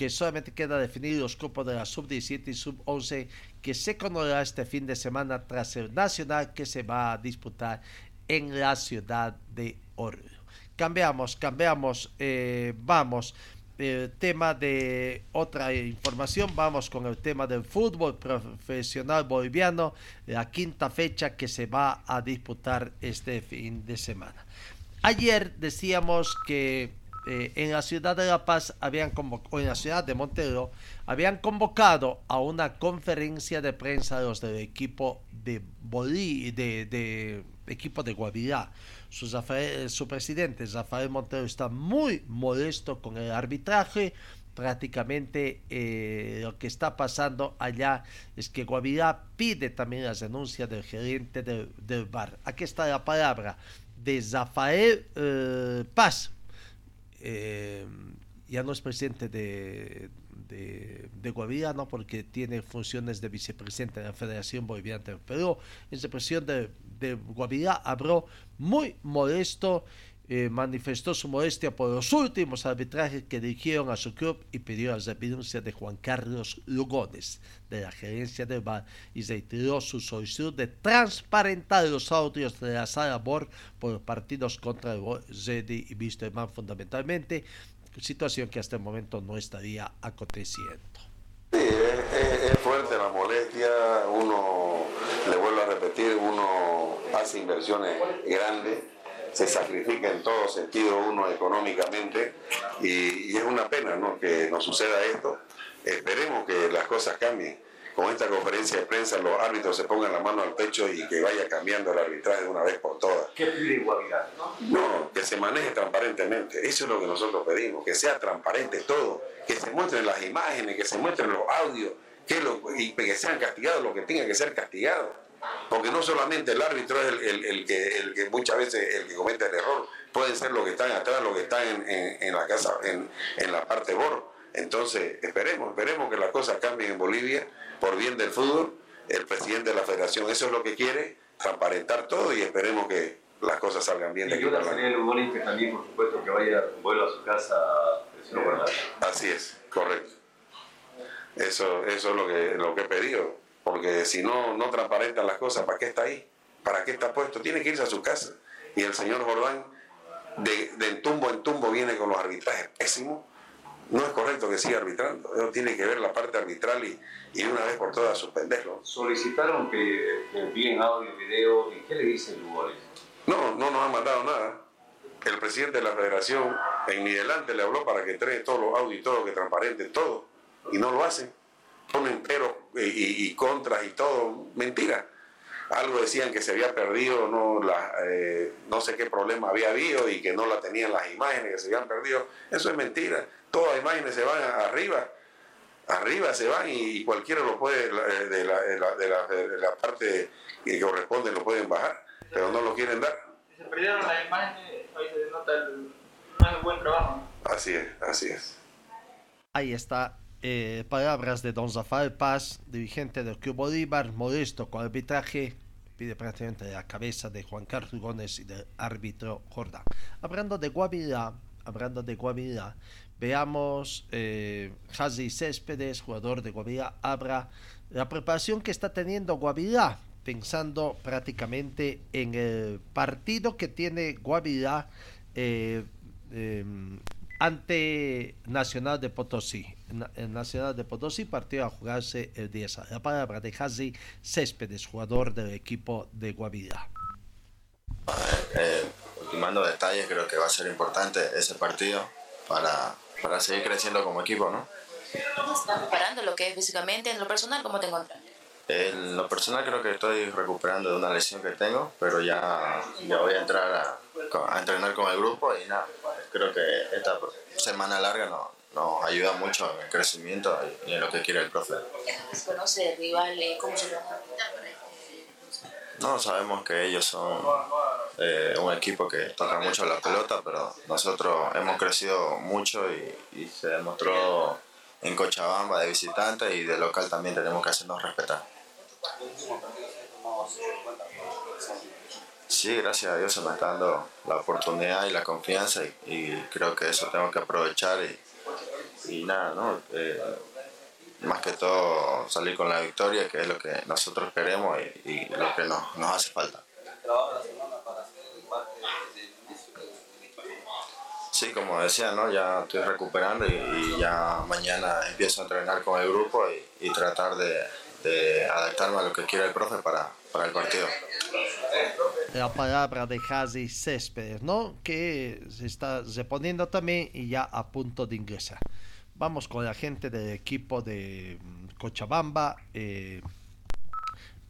que solamente queda definir los grupos de la sub 17 y sub 11 que se conocerá este fin de semana tras el nacional que se va a disputar en la ciudad de Oruro. Cambiamos, cambiamos, eh, vamos el tema de otra información, vamos con el tema del fútbol profesional boliviano, la quinta fecha que se va a disputar este fin de semana. Ayer decíamos que eh, en la ciudad de La Paz habían convocado, en la ciudad de Montero habían convocado a una conferencia de prensa los del equipo de Bolí, de, de equipo de Guavirá su, presidente, Rafael Montero, está muy molesto con el arbitraje. Prácticamente eh, lo que está pasando allá es que Guavirá pide también la denuncia del gerente del, del bar. Aquí está la palabra de Rafael eh, Paz. Eh, ya no es presidente de, de, de porque tiene funciones de vicepresidente de la Federación Boliviana del Perú. En presión de, de Guavirá habló muy molesto, eh, manifestó su molestia por los últimos arbitrajes que dirigieron a su club y pidió la renuncia de Juan Carlos Lugones de la gerencia del bar y reiteró su solicitud de transparentar los audios de la sala BOR por partidos contra el Zedi y Wisterman fundamentalmente, situación que hasta el momento no estaría aconteciendo. Sí, es, fuerte la molestia, uno, le vuelvo a repetir, uno hace inversiones grandes, se sacrifica en todo sentido uno económicamente y, y es una pena ¿no? que nos suceda esto. Esperemos que las cosas cambien con esta conferencia de prensa los árbitros se pongan la mano al pecho y que vaya cambiando el arbitraje de una vez por todas. ¿Qué pide igualdad? No, que se maneje transparentemente. Eso es lo que nosotros pedimos, que sea transparente todo, que se muestren las imágenes, que se muestren los audios, que lo, y que sean castigados lo que tenga que ser castigado. Porque no solamente el árbitro es el, que, el que muchas veces el que comete el error, pueden ser los que están atrás, los que están en, la casa, en, en la parte bor. Entonces, esperemos, esperemos que las cosas cambien en Bolivia por bien del fútbol, el presidente de la federación eso es lo que quiere, transparentar todo y esperemos que las cosas salgan bien de aquí para sería el también, por supuesto, que vaya, vuelva a su casa Así es, correcto. Eso, eso es lo que, lo que he pedido, porque si no, no transparentan las cosas, ¿para qué está ahí? ¿Para qué está puesto? Tiene que irse a su casa. Y el señor Jordán, de, de tumbo en tumbo, viene con los arbitrajes pésimos no es correcto que siga arbitrando. Eso tiene que ver la parte arbitral y, y una vez por todas suspenderlo. Solicitaron que envíen audio, video, ¿y qué le dice Lugones? No, no nos han mandado nada. El presidente de la federación en mi delante le habló para que entregue todos los audios y todo, que transparente todo, y no lo hacen. Ponen pero y, y, contras y todo, mentira. algo decían que se había perdido, no, la, eh, no sé qué problema había habido y que no la tenían las imágenes, que se habían perdido. Eso es mentira. Todas las imágenes se van arriba, arriba se van y cualquiera lo puede, eh, de la, de la, de la, de la parte que corresponde, lo pueden bajar, pero no lo quieren dar. Se perdieron las imágenes, hoy se nota el, no es buen trabajo. Así es, así es. Ahí está. Eh, palabras de Don Zafar Paz, dirigente del Club Bolívar, modesto con arbitraje, pide prácticamente la cabeza de Juan Carlos Gómez y del árbitro Jordán. Hablando de Guavirá, hablando de Guavirá, veamos eh, Hazi Céspedes, jugador de Guavirá, abra la preparación que está teniendo Guavirá, pensando prácticamente en el partido que tiene Guavirá eh, eh, ante Nacional de Potosí. Na- El Nacional de Potosí partió a jugarse el 10. La palabra de Hazi Céspedes, jugador del equipo de Guavirá. Eh, ultimando detalles, creo que va a ser importante ese partido para, para seguir creciendo como equipo, ¿no? ¿Cómo estás preparando lo que es físicamente? En lo personal, ¿cómo te encuentras? En lo personal creo que estoy recuperando de una lesión que tengo, pero ya, ya voy a entrar a, a entrenar con el grupo y nada, creo que esta semana larga no- nos ayuda mucho en el crecimiento y, en lo que quiere el profe. ¿Se conoce el rival? eh, ¿Cómo se van a No, sabemos que ellos son eh, un equipo que toca mucho la pelota, pero nosotros hemos crecido mucho y, y se demostró en Cochabamba de visitante y de local también tenemos que hacernos respetar. Sí, gracias a Dios se me está dando la oportunidad y la confianza y, y creo que eso tengo que aprovechar y, y nada, ¿no? Eh, más que todo salir con la victoria, que es lo que nosotros queremos y, y lo que nos, nos hace falta. Sí, como decía, ¿no? ya estoy recuperando y, y ya mañana empiezo a entrenar con el grupo y, y tratar de, de adaptarme a lo que quiera el profe para, para el partido. La palabra de Hazi Céspedes, ¿no? Que se está reponiendo también y ya a punto de ingresar. Vamos con la gente del equipo de mm, Cochabamba. Eh,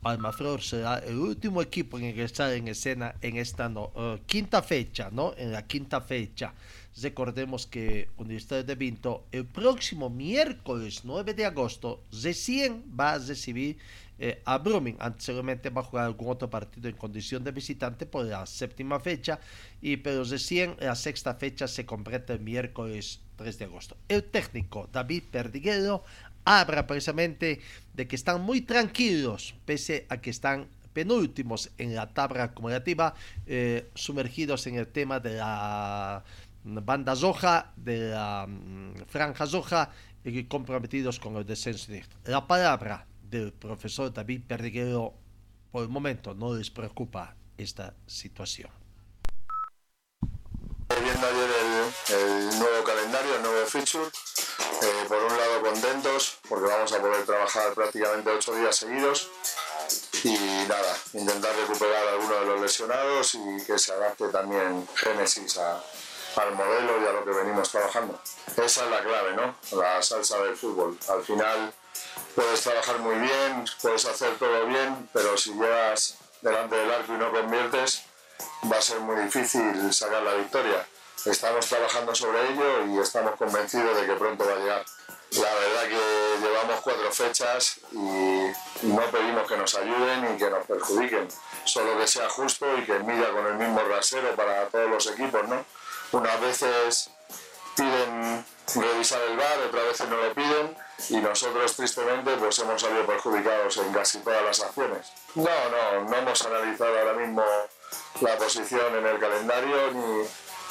Palmaflor será el último equipo en ingresar en escena en esta no- eh, quinta fecha, ¿no? En la quinta fecha. Recordemos que Universidad de Vinto el próximo miércoles 9 de agosto recién va a recibir eh, a Brumming. Anteriormente va a jugar algún otro partido en condición de visitante por la séptima fecha, y pero recién la sexta fecha se completa el miércoles 3 de agosto. El técnico David Perdiguero habla precisamente de que están muy tranquilos, pese a que están penúltimos en la tabla acumulativa, eh, sumergidos en el tema de la banda roja, de la mm, franja roja y comprometidos con el descenso. La palabra del profesor David Perdiguero, por el momento no les preocupa esta situación. viendo ayer el, el nuevo calendario, el nuevo feature. Eh, por un lado contentos porque vamos a poder trabajar prácticamente ocho días seguidos y nada, intentar recuperar a algunos de los lesionados y que se adapte también Génesis a- al modelo y a lo que venimos trabajando. Esa es la clave, ¿no? La salsa del fútbol. Al final puedes trabajar muy bien, puedes hacer todo bien, pero si llegas delante del arco y no conviertes, va a ser muy difícil sacar la victoria. Estamos trabajando sobre ello y estamos convencidos de que pronto va a llegar. La verdad que llevamos cuatro fechas y no pedimos que nos ayuden y que nos perjudiquen, solo que sea justo y que mida con el mismo rasero para todos los equipos, ¿no? Unas veces piden revisar el VAR, otras veces no lo piden y nosotros tristemente pues hemos salido perjudicados en casi todas las acciones. No, no, no hemos analizado ahora mismo la posición en el calendario ni,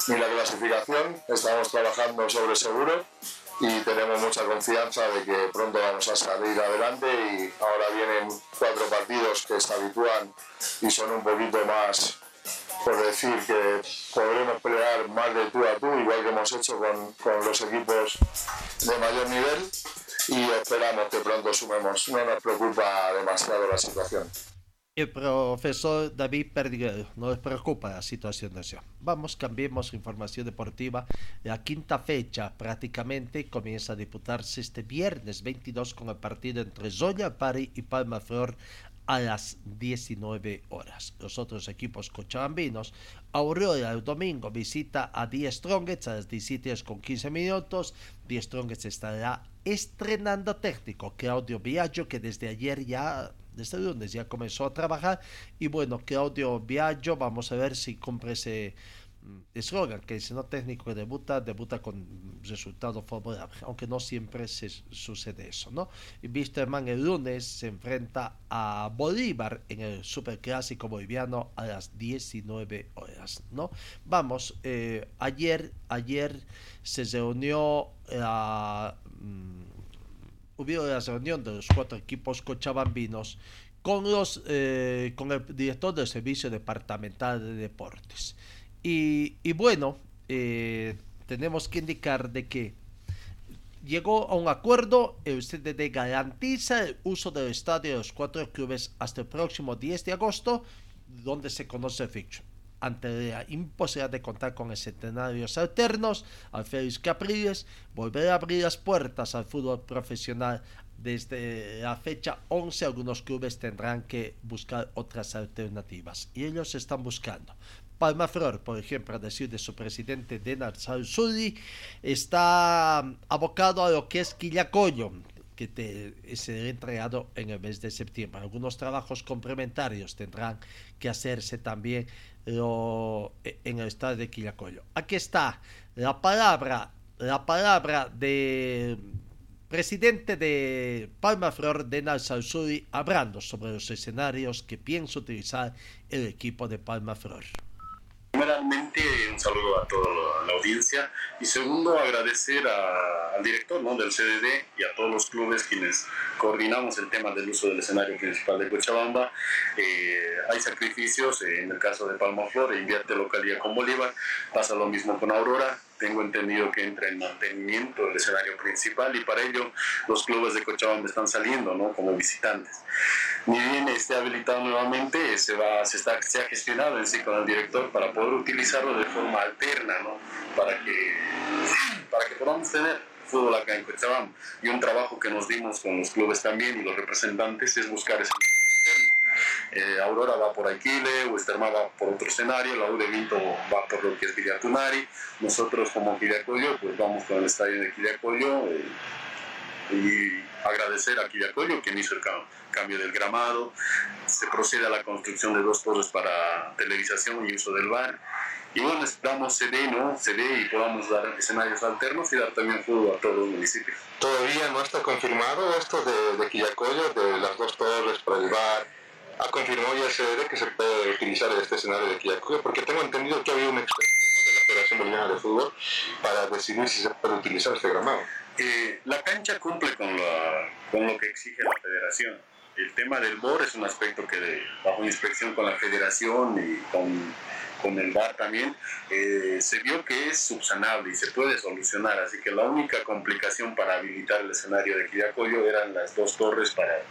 ni la clasificación, estamos trabajando sobre seguro y tenemos mucha confianza de que pronto vamos a salir adelante y ahora vienen cuatro partidos que se habitúan y son un poquito más por decir que podremos pelear más de tú a tú, igual que hemos hecho con, con los equipos de mayor nivel y esperamos que pronto sumemos. No nos preocupa demasiado la situación. El profesor David Perdiguero, no les preocupa la situación acción. Vamos, cambiemos información deportiva. La quinta fecha prácticamente comienza a disputarse este viernes 22 con el partido entre Zoya Pari y Palma Flor a las 19 horas. Los otros equipos cochabambinos, Aurora el domingo visita a Die Strongets a las 17 horas con 15 minutos. Die Strongets estará estrenando técnico Claudio Viaggio, que desde ayer ya, desde el lunes ya comenzó a trabajar. Y bueno, Claudio Viaggio, vamos a ver si cumple ese eslogan que si no técnico que debuta, debuta con resultado favorable, aunque no siempre se sucede eso, ¿no? Wisterman el lunes se enfrenta a Bolívar en el superclásico boliviano a las 19 horas, ¿no? Vamos, eh, ayer, ayer se reunió la mm, hubo la reunión de los cuatro equipos cochabambinos con los eh, con el director del servicio departamental de deportes y, bueno eh, tenemos que indicar de que llegó a un acuerdo el CDD garantiza el uso del estadio de los cuatro clubes hasta el próximo 10 de agosto donde se conoce el fixture ante la imposibilidad de contar con escenarios alternos, Alférez Capriles volverá a abrir las puertas al fútbol profesional. Desde la fecha 11 algunos clubes tendrán que buscar otras alternativas y ellos están buscando. Palma Flor, por ejemplo, a decir de su presidente Denar Salsudi, está abocado a lo que es Quillacoyo, que te, será entregado en el mes de septiembre. Algunos trabajos complementarios tendrán que hacerse también lo, en el estado de Quillacoyo. Aquí está la palabra, la palabra de presidente de Palma Flor, Denal Salsuri, hablando sobre los escenarios que piensa utilizar el equipo de Palma Flor. Primeramente, un saludo a toda la audiencia y segundo, agradecer a, al director ¿no? del CDD y a todos los clubes quienes coordinamos el tema del uso del escenario principal de Cochabamba. Eh, hay sacrificios, eh, en el caso de Palma Flor, invierte localidad con Bolívar, pasa lo mismo con Aurora, tengo entendido que entra en mantenimiento del escenario principal y para ello los clubes de Cochabamba están saliendo ¿no? como visitantes. Ni bien esté habilitado nuevamente, se, va, se, está, se ha gestionado en sí con el director para poder utilizarlo de forma alterna, ¿no? para, que, para que podamos tener fútbol acá en Cochabamba. Y un trabajo que nos dimos con los clubes también y los representantes es buscar ese eh, Aurora va por Aquile, Westerma va por otro escenario, la U de Vinto va por lo que es Villatunari, nosotros como Quillacollo pues vamos con el estadio de Quillacollo eh, y agradecer a Quillacollo quien hizo el cambio del gramado, se procede a la construcción de dos torres para televisación y uso del bar y bueno, esperamos se dé, ¿no? Se dé y podamos dar escenarios alternos y dar también fútbol a todos los municipios. Todavía no está confirmado esto de, de Quillacollo, de las dos torres para el bar, ha confirmado ya el CDD que se puede utilizar este escenario de Quillacoyo, porque tengo entendido que había una expresión de la Federación Boliviana de Fútbol para decidir si se puede utilizar este gramado. Eh, la cancha cumple con, la, con lo que exige la federación. El tema del BOR es un aspecto que bajo inspección con la federación y con con el VAR también, eh, se vio que es subsanable y se puede solucionar. Así que la única complicación para habilitar el escenario de Quillacoyo eran las dos torres para,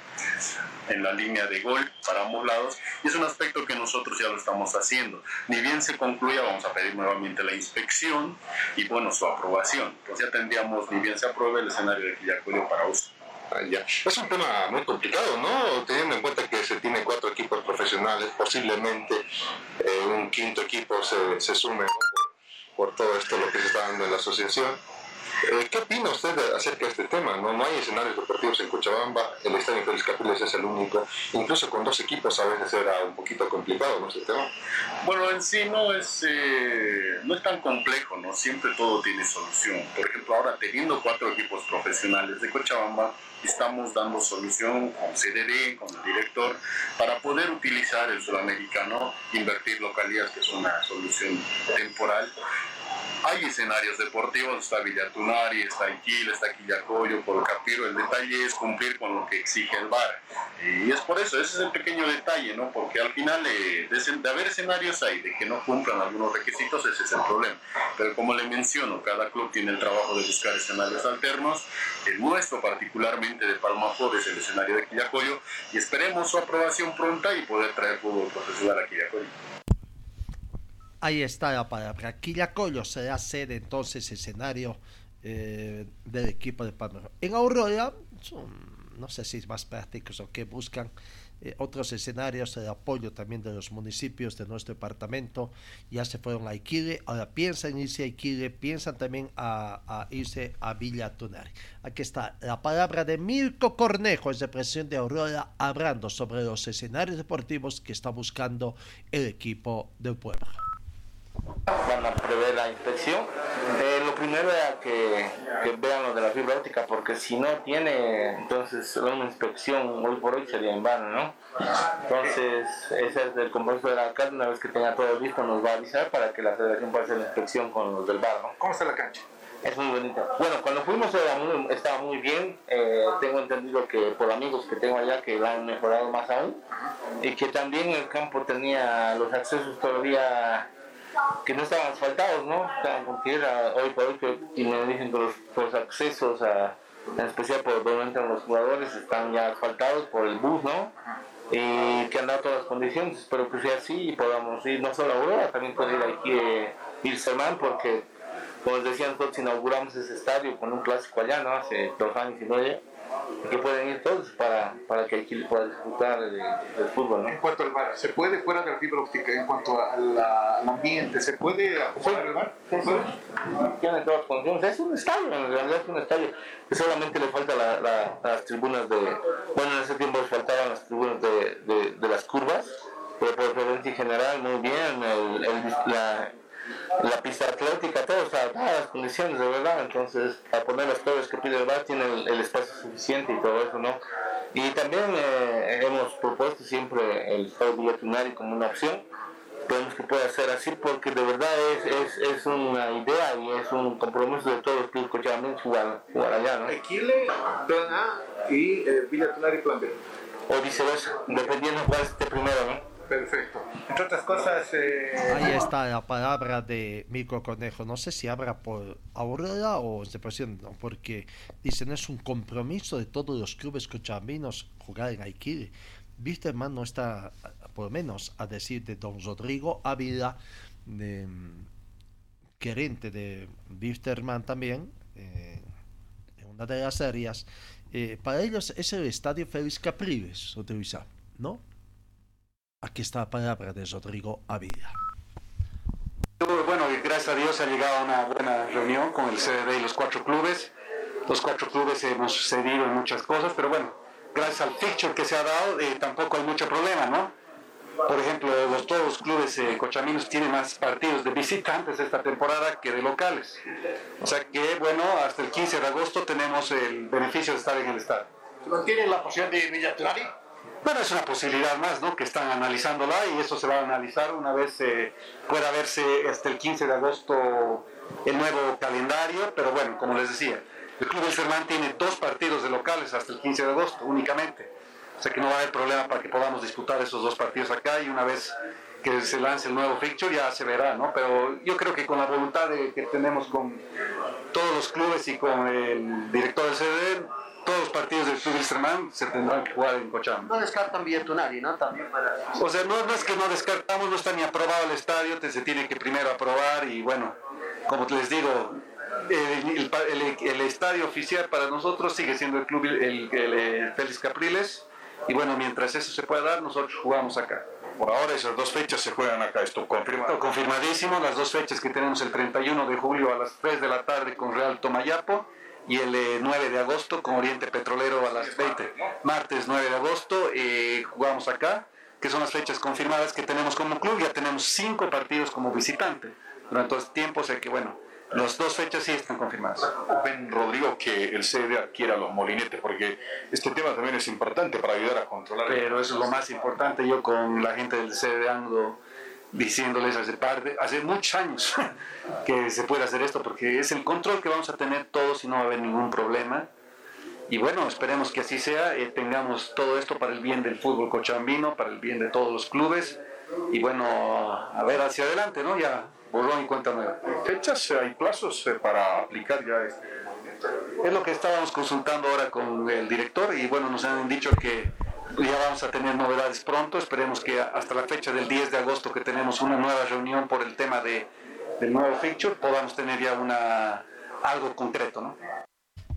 en la línea de gol para ambos lados. Y es un aspecto que nosotros ya lo estamos haciendo. Ni bien se concluya, vamos a pedir nuevamente la inspección y bueno, su aprobación. Entonces ya tendríamos, ni bien se apruebe el escenario de Quillacoyo para uso. Ah, ya. Es un tema muy complicado, ¿no? Teniendo en cuenta que se tiene cuatro equipos profesionales, posiblemente eh, un quinto equipo se, se sume por, todo esto lo que se está dando en la asociación. Eh, ¿Qué opina usted acerca de este tema? ¿No? hay escenarios deportivos en Cochabamba, el Estadio Félix Capriles es el único, incluso con dos equipos a veces era un poquito complicado, ¿no? Este tema. Bueno, en sí no es, eh, no es tan complejo, ¿no? Siempre todo tiene solución. Por ejemplo, ahora teniendo cuatro equipos profesionales de Cochabamba, estamos dando solución con CDD, con el director, para poder utilizar el sudamericano, invertir localidades, que es una solución temporal. Hay escenarios deportivos, está Villatunari, está Iquil, está Quillacoyo, Capiro. El detalle es cumplir con lo que exige el VAR. Y es por eso, ese es el pequeño detalle, ¿no? Porque al final eh, de, de haber escenarios ahí, de que no cumplan algunos requisitos, ese es el problema. Pero como le menciono, cada club tiene el trabajo de buscar escenarios alternos. El nuestro, particularmente de Palma Flor, es el escenario de Quillacoyo. Y esperemos su aprobación pronta y poder traer fútbol profesional a Quillacoyo. Ahí está la palabra. Quillacoyo será sede entonces escenario eh, del equipo de Palma. En Aurora, son, no sé si es más prácticos o que buscan eh, otros escenarios, el apoyo también de los municipios de nuestro departamento, ya se fueron a Iquile, ahora piensan irse a Iquile, piensan también a, a irse a Villa Tunari. Aquí está la palabra de Mirko Cornejo, es de presión de Aurora, hablando sobre los escenarios deportivos que está buscando el equipo del pueblo van a prever la inspección. Eh, lo primero era que, que, vean lo de la fibra óptica, porque si no tiene, entonces una inspección hoy por hoy sería en vano, ¿no? Entonces, ese es el compromiso del alcalde, una vez que tenga todo listo nos va a avisar para que la federación pueda hacer la inspección con los del bar, ¿no? ¿Cómo está la cancha? Es muy bonita. Bueno, cuando fuimos muy, estaba muy bien. Eh, tengo entendido que por amigos que tengo allá que la han mejorado más aún. Y que también el campo tenía los accesos todavía que no estaban asfaltados, ¿no? Estaban con tierra, hoy por hoy, y me dicen que los, accesos, a, en especial por donde entran los jugadores, están ya asfaltados por el bus, ¿no? Y que han dado todas las condiciones, espero que sea así y podamos ir no solo a Aurora, también puede ir aquí eh, Ilseman, porque, como les decía, nosotros inauguramos ese estadio con un clásico allá, ¿no? Hace dos años y medio que pueden ir todos para, para que aquí pueda disfrutar del, fútbol. ¿no? En cuanto al bar, ¿se puede fuera de la fibra óptica? En cuanto al ambiente, ¿se puede ocupar el bar? Sí, sí. Tiene todas las condiciones. Es un estadio, en realidad es un estadio. solamente le falta la, las tribunas de. Bueno, en ese tiempo faltaban las tribunas de, de, de las curvas, pero por preferencia general, muy bien. El, el, la, la pista atlética, todo, todas las condiciones de verdad, entonces para poner las torres que pide el bar tiene el, espacio suficiente y todo eso, ¿no? Y también eh, hemos propuesto siempre el Estado Villatunari como una opción, creemos que puede ser así porque de verdad es, es, es, una idea y es un compromiso de todos los clubes cochamenses jugar, jugar allá, ¿no? Equile, plan A y eh, Villatunari plan B. O viceversa, dependiendo cuál esté primero, ¿no? Perfecto. Entre otras cosas... Eh... Ahí está la palabra de Mico Conejo. No sé si habla por Aurora o de presión, porque dicen es un compromiso de todos los clubes cochabambinos jugar en Aikiri. Wisterman no está, por lo menos, a decir de don Rodrigo Ávila, de, gerente de Wisterman también, eh, en una de las áreas. Eh, para ellos es el estadio Félix Capriles utilizar, ¿no? Aquí está la palabra de Rodrigo Avila. Bueno, gracias a Dios ha llegado a una buena reunión con el CDD y los cuatro clubes. Los cuatro clubes hemos cedido en muchas cosas, pero bueno, gracias al fixture que se ha dado, eh, tampoco hay mucho problema, ¿no? Por ejemplo, los, todos los clubes eh, cochaminos tienen más partidos de visitantes esta temporada que de locales. O sea que, bueno, hasta el 15 de agosto tenemos el beneficio de estar en el estadio. ¿No tienen la posibilidad de Villa bueno, es una posibilidad más, ¿no? Que están analizándola y eso se va a analizar una vez eh, pueda verse hasta el 15 de agosto el nuevo calendario, pero bueno, como les decía, el Club del Sermán tiene dos partidos de locales hasta el 15 de agosto únicamente, o sea que no va a haber problema para que podamos disputar esos dos partidos acá y una vez que se lance el nuevo fixture ya se verá, ¿no? Pero yo creo que con la voluntad de, que tenemos con todos los clubes y con el director del CD, todos los partidos del Club Wilstermann se tendrán que jugar en Cochabamba. No descartan Villatunari, ¿no? También para... O sea, no, es que no descartamos, no está ni aprobado el estadio, se tiene que primero aprobar y bueno, como les digo, el, estadio oficial para nosotros sigue siendo el club, el, Félix Capriles y bueno, mientras eso se pueda dar, nosotros jugamos acá. Por ahora esas dos fechas se juegan acá, esto confirmado. Confirmadísimo, las dos fechas que tenemos el 31 de julio a las 3 de la tarde con Real Tomayapo y el 9 eh, de agosto con Oriente Petrolero a las 20. Martes 9 de agosto eh, jugamos acá, que son las fechas confirmadas que tenemos como club. Ya tenemos cinco partidos como visitante durante todo este tiempo, o sea que bueno, las dos fechas sí están confirmadas. Ven, Rodrigo, que el CD adquiera los molinetes, porque este tema también es importante para ayudar a controlar. Pero eso es lo más importante. Yo con la gente del CD ando diciéndoles hace, parte, hace muchos años <laughs> que se puede hacer esto, porque es el control que vamos a tener todos y no va a haber ningún problema. Y bueno, esperemos que así sea, eh, tengamos todo esto para el bien del fútbol cochambino, para el bien de todos los clubes. Y bueno, a ver hacia adelante, ¿no? Ya borrón y cuenta nueva. ¿Fechas, hay plazos eh, para aplicar ya este Es lo que estábamos consultando ahora con el director y bueno, nos han dicho que ya vamos a tener novedades pronto. Esperemos que hasta la fecha del 10 de agosto que tenemos una nueva reunión por el tema de, del nuevo feature podamos tener ya una, algo concreto. ¿no?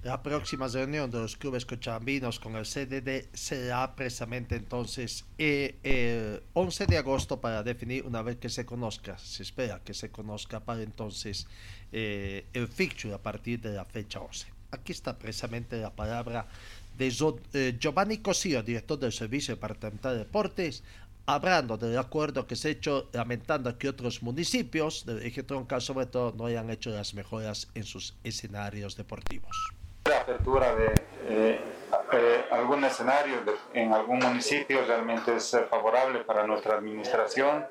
La próxima reunión de los clubes cochabambinos con el CDD será precisamente entonces eh, el 11 de agosto para definir una vez que se conozca, se espera que se conozca para entonces eh, el fixture a partir de la fecha 11. Aquí está precisamente la palabra de eh, Giovanni Cosío, director del Servicio Departamental de Deportes, hablando del acuerdo que se ha hecho, lamentando que otros municipios del eje troncal sobre todo no hayan hecho las mejoras en sus escenarios deportivos. La apertura de eh, eh, algún escenario de- en algún municipio realmente es eh, favorable para nuestra administración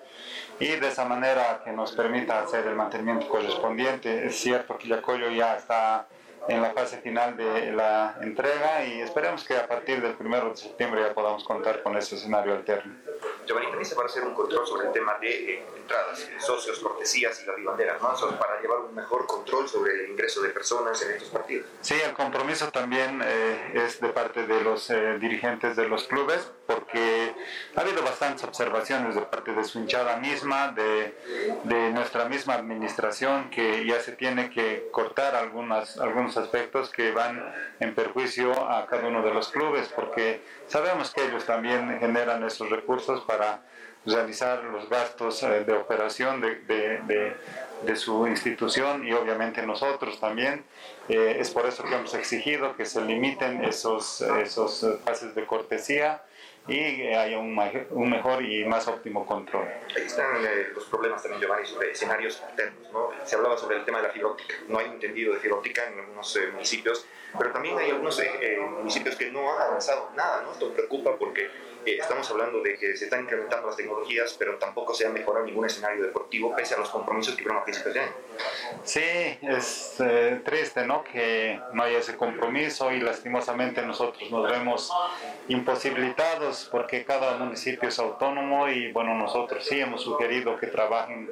y de esa manera que nos permita hacer el mantenimiento correspondiente. Es cierto que Yacoyo ya está en la fase final de la entrega y esperemos que a partir del 1 de septiembre ya podamos contar con ese escenario alterno. Giovanni, también se va a hacer un control sobre el tema de eh, entradas, eh, socios, cortesías y las vivanderas, ¿no? Eso es para llevar un mejor control sobre el ingreso de personas en estos partidos. Sí, el compromiso también eh, es de parte de los eh, dirigentes de los clubes, porque ha habido bastantes observaciones de parte de su hinchada misma, de, de nuestra misma administración, que ya se tiene que cortar algunas, algunos aspectos que van en perjuicio a cada uno de los clubes, porque sabemos que ellos también generan esos recursos para realizar los gastos eh, de operación de, de- de- de su institución y obviamente nosotros también. Eh, es por eso que hemos exigido que se limiten esos, esos pases de cortesía y haya un, un mejor y más óptimo control. Ahí están eh, los problemas también, Giovanni, sobre escenarios alternos, ¿no? Se hablaba sobre el tema de la fibra óptica. No hay un tendido de fibra óptica en algunos eh, municipios, pero también hay algunos eh, eh, municipios que no han avanzado nada, ¿no? Esto preocupa porque eh, estamos hablando de que se están incrementando las tecnologías, pero tampoco se ha mejorado ningún escenario deportivo pese a los compromisos que fueron a principios de año. Sí, es eh, triste, ¿no? Que no haya ese compromiso y lastimosamente nosotros nos vemos imposibilitados porque cada municipio es autónomo y bueno, nosotros sí hemos sugerido que trabajen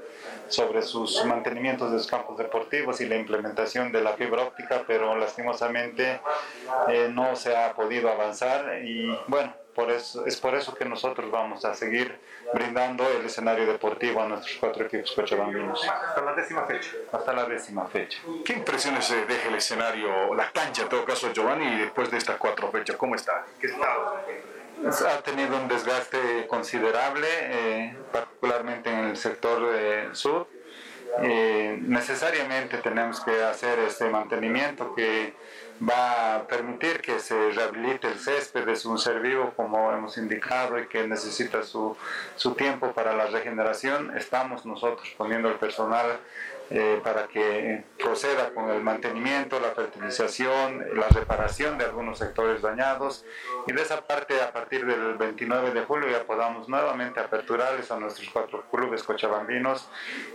sobre sus mantenimientos de sus campos deportivos y la implementación de la fibra óptica, pero lastimosamente eh, no se ha podido avanzar y bueno, por eso, es por eso que nosotros vamos a seguir brindando el escenario deportivo a nuestros cuatro equipos cochabambinos. Hasta la décima fecha. Hasta la décima fecha. ¿Qué impresiones eh, deja el escenario, la cancha en todo caso, Giovanni, después de estas cuatro fechas? ¿Cómo está? ¿Qué estado? Ha tenido un desgaste considerable, eh, particularmente en el sector eh, sur. Necesariamente tenemos que hacer este mantenimiento que va a permitir que se rehabilite el césped, es un ser vivo como hemos indicado y que necesita su, su tiempo para la regeneración. Estamos nosotros poniendo el personal eh, para que proceda con el mantenimiento, la fertilización, la reparación de algunos sectores dañados y de esa parte a partir del 29 de julio ya podamos nuevamente aperturarles a nuestros cuatro clubes cochabambinos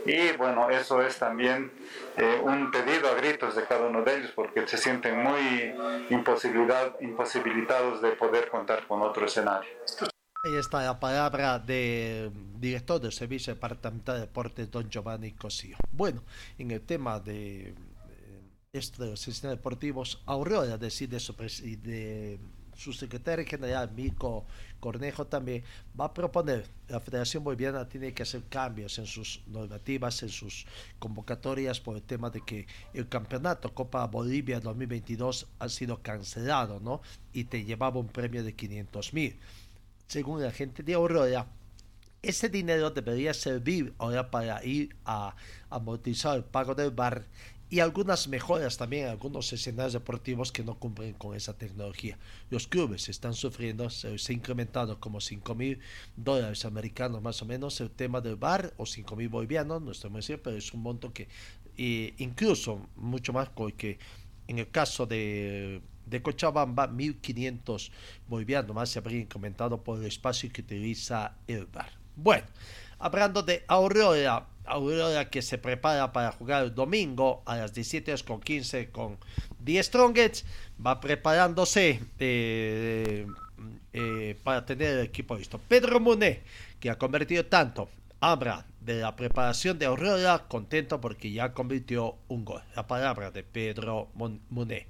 y bueno, eso es también eh, un pedido a gritos de cada uno de ellos porque se sienten muy imposibilidad, imposibilitados de poder contar con otro escenario. Ahí está la palabra del director del Servicio Departamental de Deportes, don Giovanni Cosío. Bueno, en el tema de eh, esto de los escenarios deportivos, Aurora decide su, de su secretario general, Mico Cornejo, también va a proponer, la Federación Boliviana tiene que hacer cambios en sus normativas, en sus convocatorias por el tema de que el campeonato Copa Bolivia 2022 ha sido cancelado, ¿no? Y te llevaba un premio de 500 mil según la gente de Aurora, ese dinero debería servir ahora para ir a amortizar el pago del bar y algunas mejoras también en algunos escenarios deportivos que no cumplen con esa tecnología. Los clubes están sufriendo, se, ha incrementado como 5 mil dólares americanos más o menos el tema del bar o 5 mil bolivianos, no estoy muy seguro, pero es un monto que eh, incluso mucho más porque en el caso de, de Cochabamba, 1.500 bolivianos más se habría incrementado por el espacio que utiliza el bar. Bueno, hablando de Aurora, Aurora que se prepara para jugar el domingo a las 17 con 15 con The Strongest, va preparándose eh, eh, para tener el equipo listo. Pedro Muné, que ha convertido tanto, habla de la preparación de Aurora, contento porque ya convirtió un gol. La palabra de Pedro Mun- Muné.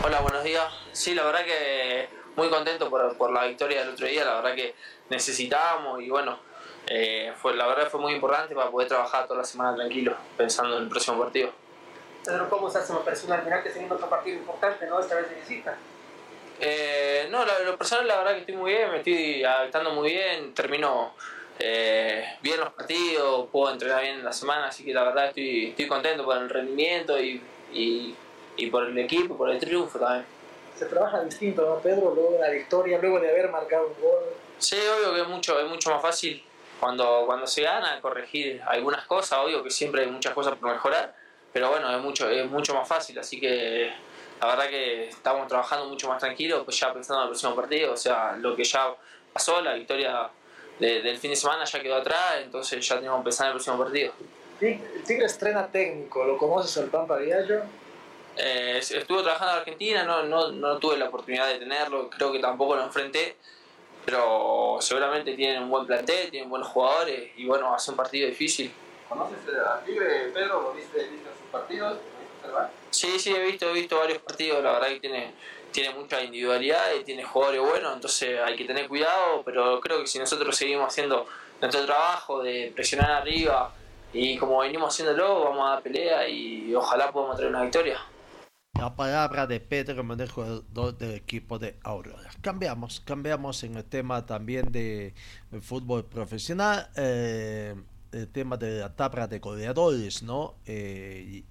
Hola, buenos días. Sí, la verdad que muy contento por, por la victoria del otro día. La verdad que necesitábamos y bueno, eh, fue, la verdad fue muy importante para poder trabajar toda la semana tranquilo, pensando en el próximo partido. Pedro, ¿cómo estás en lo personal? Mirá que teniendo otro partido importante, ¿no? Esta vez de visita. Eh, no, lo, lo personal la verdad que estoy muy bien, me estoy adaptando muy bien, termino eh, bien los partidos, puedo entrenar bien en la semana, así que la verdad estoy, estoy contento por el rendimiento y, y, y por el equipo, por el triunfo también. Se trabaja distinto, ¿no, Pedro? Luego de la victoria, luego de haber marcado un gol. Sí, obvio que es mucho, es mucho más fácil cuando, cuando se gana corregir algunas cosas, obvio que siempre hay muchas cosas por mejorar, pero bueno, es mucho, es mucho más fácil, así que la verdad que estamos trabajando mucho más tranquilos, pues ya pensando en el próximo partido, o sea, lo que ya pasó, la victoria de- del fin de semana ya quedó atrás, entonces ya tenemos que pensar en el próximo partido. El Tigre estrena técnico, ¿lo conoces al Pampa Viallo? Eh, estuve trabajando en Argentina, no, no, no tuve la oportunidad de tenerlo, creo que tampoco lo enfrenté, pero seguramente tienen un buen plantel, tienen buenos jugadores y bueno, va a ser un partido difícil. ¿Conoces al Tigre, Pedro? ¿Lo viste, viste sus partidos? Sí, sí, he visto, he visto varios partidos, la verdad que tiene, tiene mucha individualidad y tiene jugadores buenos, entonces hay que tener cuidado, pero creo que si nosotros seguimos haciendo nuestro trabajo de presionar arriba y como venimos haciéndolo, vamos a dar pelea y ojalá podamos traer una victoria. La palabra de Pedro Menez, jugador del equipo de Aurora. Cambiamos, cambiamos en el tema también de, fútbol profesional, eh, el tema de la tabla de goleadores, ¿no? Eh,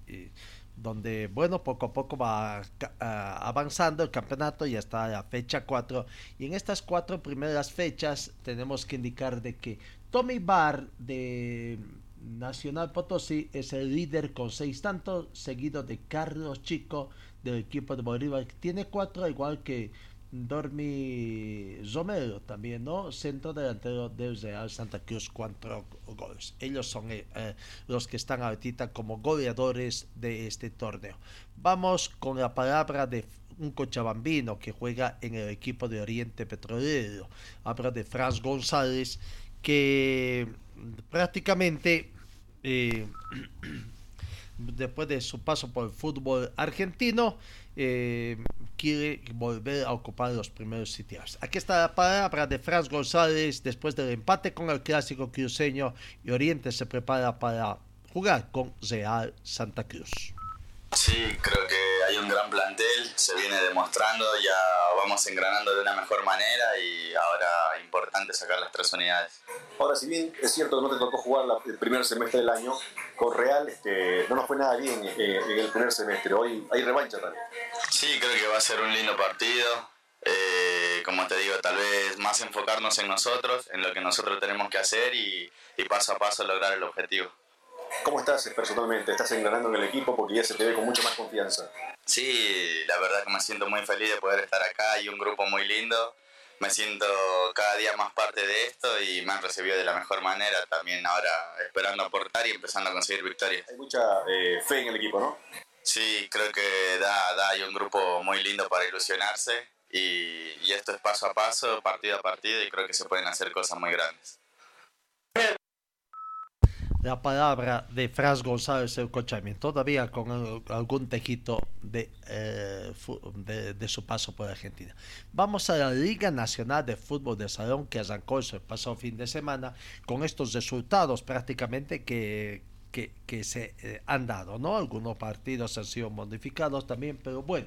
donde, bueno, poco a poco va ah, avanzando el campeonato y hasta la fecha 4. Y en estas cuatro primeras fechas tenemos que indicar de que Tommy Barr de Nacional Potosí es el líder con seis tantos, seguido de Carlos Chico del equipo de Bolívar, que tiene cuatro, igual que Dormi Romero también, ¿no? Centro delantero del Real Santa Cruz, cuatro goles. Ellos son eh, eh, los que están ahorita como goleadores de este torneo. Vamos con la palabra de un cochabambino que juega en el equipo de Oriente Petrolero. Habla de Franz González, que prácticamente eh, <clears throat> después de su paso por el fútbol argentino eh, quiere volver a ocupar los primeros sitios. Aquí está la palabra de Franz González después del empate con el clásico cruceño y Oriente se prepara para jugar con Real Santa Cruz. Sí, creo que hay un gran plantel, se viene demostrando, ya vamos engranando de una mejor manera y ahora importante sacar las tres unidades. Ahora, si bien es cierto que no te tocó jugar la- el primer semestre del año, con Real este, no nos fue nada bien eh, en el primer semestre. Hoy hay revancha también. Sí, creo que va a ser un lindo partido. Eh, como te digo, tal vez más enfocarnos en nosotros, en lo que nosotros tenemos que hacer y, y paso a paso lograr el objetivo. ¿Cómo estás eh, personalmente? ¿Estás engranando en el equipo? Porque ya se te ve con mucha más confianza. Sí, la verdad que me siento muy feliz de poder estar acá y un grupo muy lindo. Me siento cada día más parte de esto y me han recibido de la mejor manera. También ahora esperando aportar y empezando a conseguir victorias. Hay mucha eh, fe en el equipo, ¿no? Sí, creo que da, da hay un grupo muy lindo para ilusionarse y, y esto es paso a paso, partido a partido y creo que se pueden hacer cosas muy grandes. La palabra de Franz González el Cochami, todavía con al- algún tejito de, eh, de, de su paso por Argentina. Vamos a la Liga Nacional de Fútbol de Salón que arrancó el pasado fin de semana con estos resultados prácticamente que, que, que se eh, han dado, ¿no? Algunos partidos han sido modificados también, pero bueno.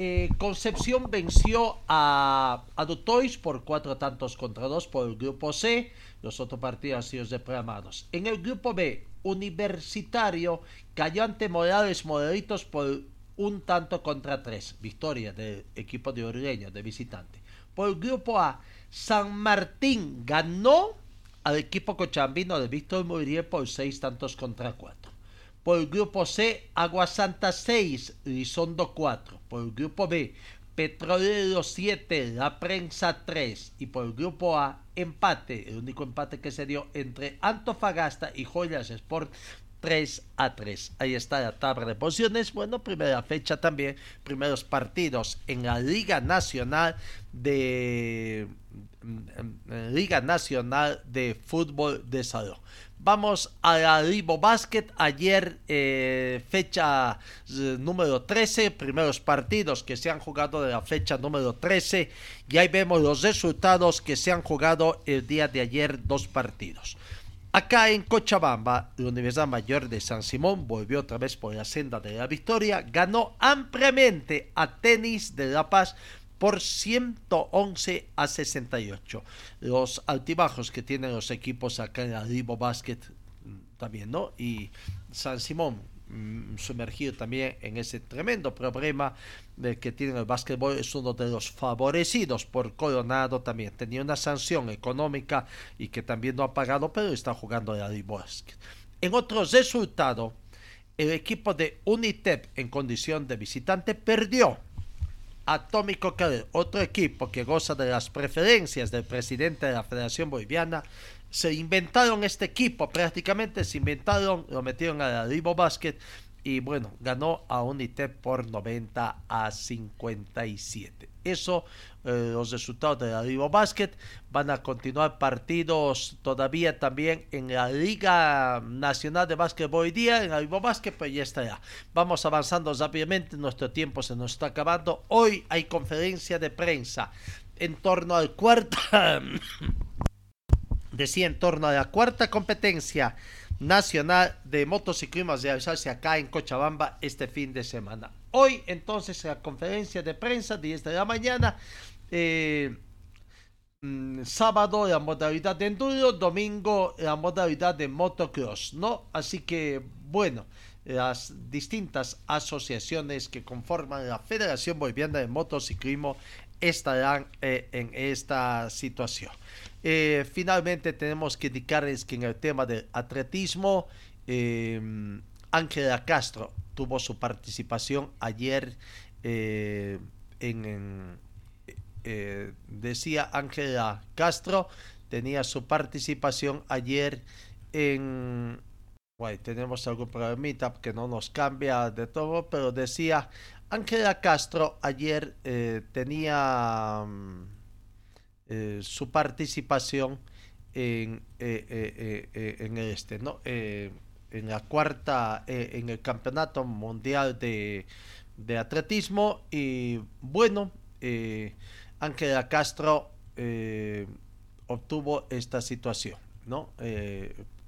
Eh, Concepción venció a, a Dutois por cuatro tantos contra dos por el grupo C. Los otros partidos han sido reprogramados. En el grupo B, Universitario cayó ante Morales Modelitos por un tanto contra tres. Victoria del equipo de Orleño de visitante. Por el grupo A, San Martín ganó al equipo cochambino de Víctor Muriel por seis tantos contra cuatro. Por el grupo C, Agua Santa 6, Lizondo 4. Por el grupo B, Petrolero 7, La Prensa 3. Y por el grupo A, empate, el único empate que se dio entre Antofagasta y Joyas Sport 3 a 3. Ahí está la tabla de posiciones. Bueno, primera fecha también, primeros partidos en la Liga Nacional de mm, Liga Nacional de Fútbol de Salón. Vamos a Ribo Basket. Ayer, eh, fecha eh, número 13, primeros partidos que se han jugado de la fecha número 13. Y ahí vemos los resultados que se han jugado el día de ayer, dos partidos. Acá en Cochabamba, la Universidad Mayor de San Simón volvió otra vez por la senda de la victoria, ganó ampliamente a Tenis de La Paz por 111 a 68. Los altibajos que tienen los equipos acá en Ribo Basket mm, también, ¿no? Y San Simón mm, sumergido también en ese tremendo problema de que tiene el básquetbol es uno de los favorecidos por Coronado también tenía una sanción económica y que también no ha pagado pero está jugando el Ribo Basket en otros resultados el equipo de Unitep en condición de visitante perdió Atómico que otro equipo que goza de las preferencias del presidente de la Federación Boliviana, se inventaron este equipo, prácticamente se inventaron, lo metieron a la Ribo Basket y bueno, ganó a Unitep por 90 a 57. Eso, eh, los resultados de la Ribo Basket. Van a continuar partidos todavía también en la Liga Nacional de Básquetbol hoy día, en la Ribo Basket, pues ya está Vamos avanzando rápidamente, nuestro tiempo se nos está acabando. Hoy hay conferencia de prensa en torno al cuarto, <coughs> decía en torno a la cuarta competencia nacional de motociclismo a realizarse acá en Cochabamba este fin de semana. Hoy entonces la conferencia de prensa 10 de la mañana, eh, mm, sábado la modalidad de enduro, domingo la modalidad de motocross, ¿no? Así que bueno, las distintas asociaciones que conforman la Federación Boliviana de Motociclismo estarán eh, en esta situación. Eh, finalmente tenemos que indicarles que en el tema del atletismo, Ángela Castro tuvo su participación ayer eh, en, decía Ángela Castro, tenía su participación ayer en bueno, tenemos algún problemita que no nos cambia de todo, pero decía Ángela Castro ayer tenía mm, eh, su participación eh, eh, en este, ¿no? En la cuarta, en el campeonato mundial de, de atletismo y bueno, Ángela Castro obtuvo esta situación, ¿no?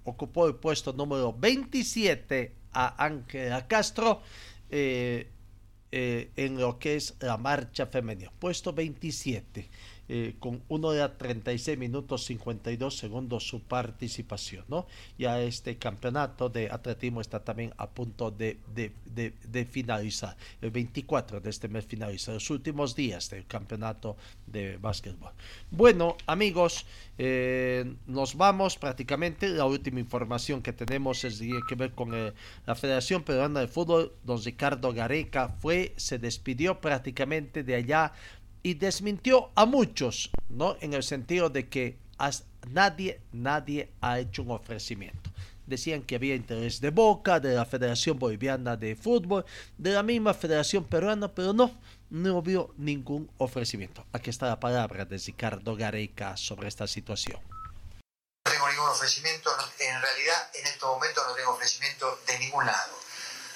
ocupó el puesto número 27 a Ángela Castro en lo que es la marcha femenina, puesto 27. Eh, con 1 hora 36 minutos 52 segundos su participación, ¿no? Ya este campeonato de atletismo está también a punto de, de, finalizar. El 24 de este mes finaliza, los últimos días del campeonato de básquetbol. Bueno, amigos, eh, nos vamos prácticamente. La última información que tenemos es tiene que ver con eh, la Federación Peruana de Fútbol. Don Ricardo Gareca fue, se despidió prácticamente de allá y desmintió a muchos, ¿no? En el sentido de que nadie, nadie ha hecho un ofrecimiento. Decían que había interés de Boca, de la Federación Boliviana de Fútbol, de la misma Federación Peruana, pero no, no vio ningún ofrecimiento. Aquí está la palabra de Ricardo Gareca sobre esta situación. No tengo ningún ofrecimiento, en realidad en este momento no tengo ofrecimiento de ningún lado,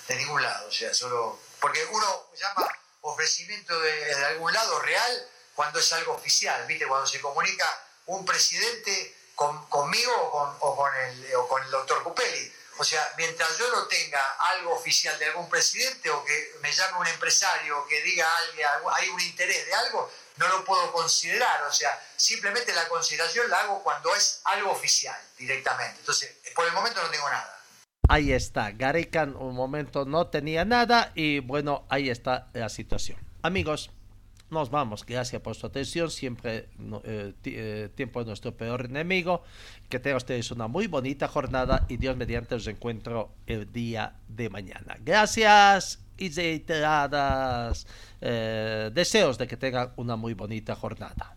de ningún lado, o sea, solo, porque uno llama ofrecimiento de, algún lado real cuando es algo oficial, ¿viste? Cuando se comunica un presidente conmigo o con, el, o con el doctor Cupelli. O sea, mientras yo no tenga algo oficial de algún presidente o que me llame un empresario que diga alguien, hay un interés de algo, no lo puedo considerar. O sea, simplemente la consideración la hago cuando es algo oficial directamente. Entonces, por el momento no tengo nada. Ahí está, Gareca en un momento no tenía nada y bueno, ahí está la situación. Amigos, nos vamos. Gracias por su atención. Siempre eh, eh, tiempo es nuestro peor enemigo. Que tengan ustedes una muy bonita jornada y Dios mediante os encuentro el día de mañana. Gracias y reiteradas eh, deseos de que tengan una muy bonita jornada.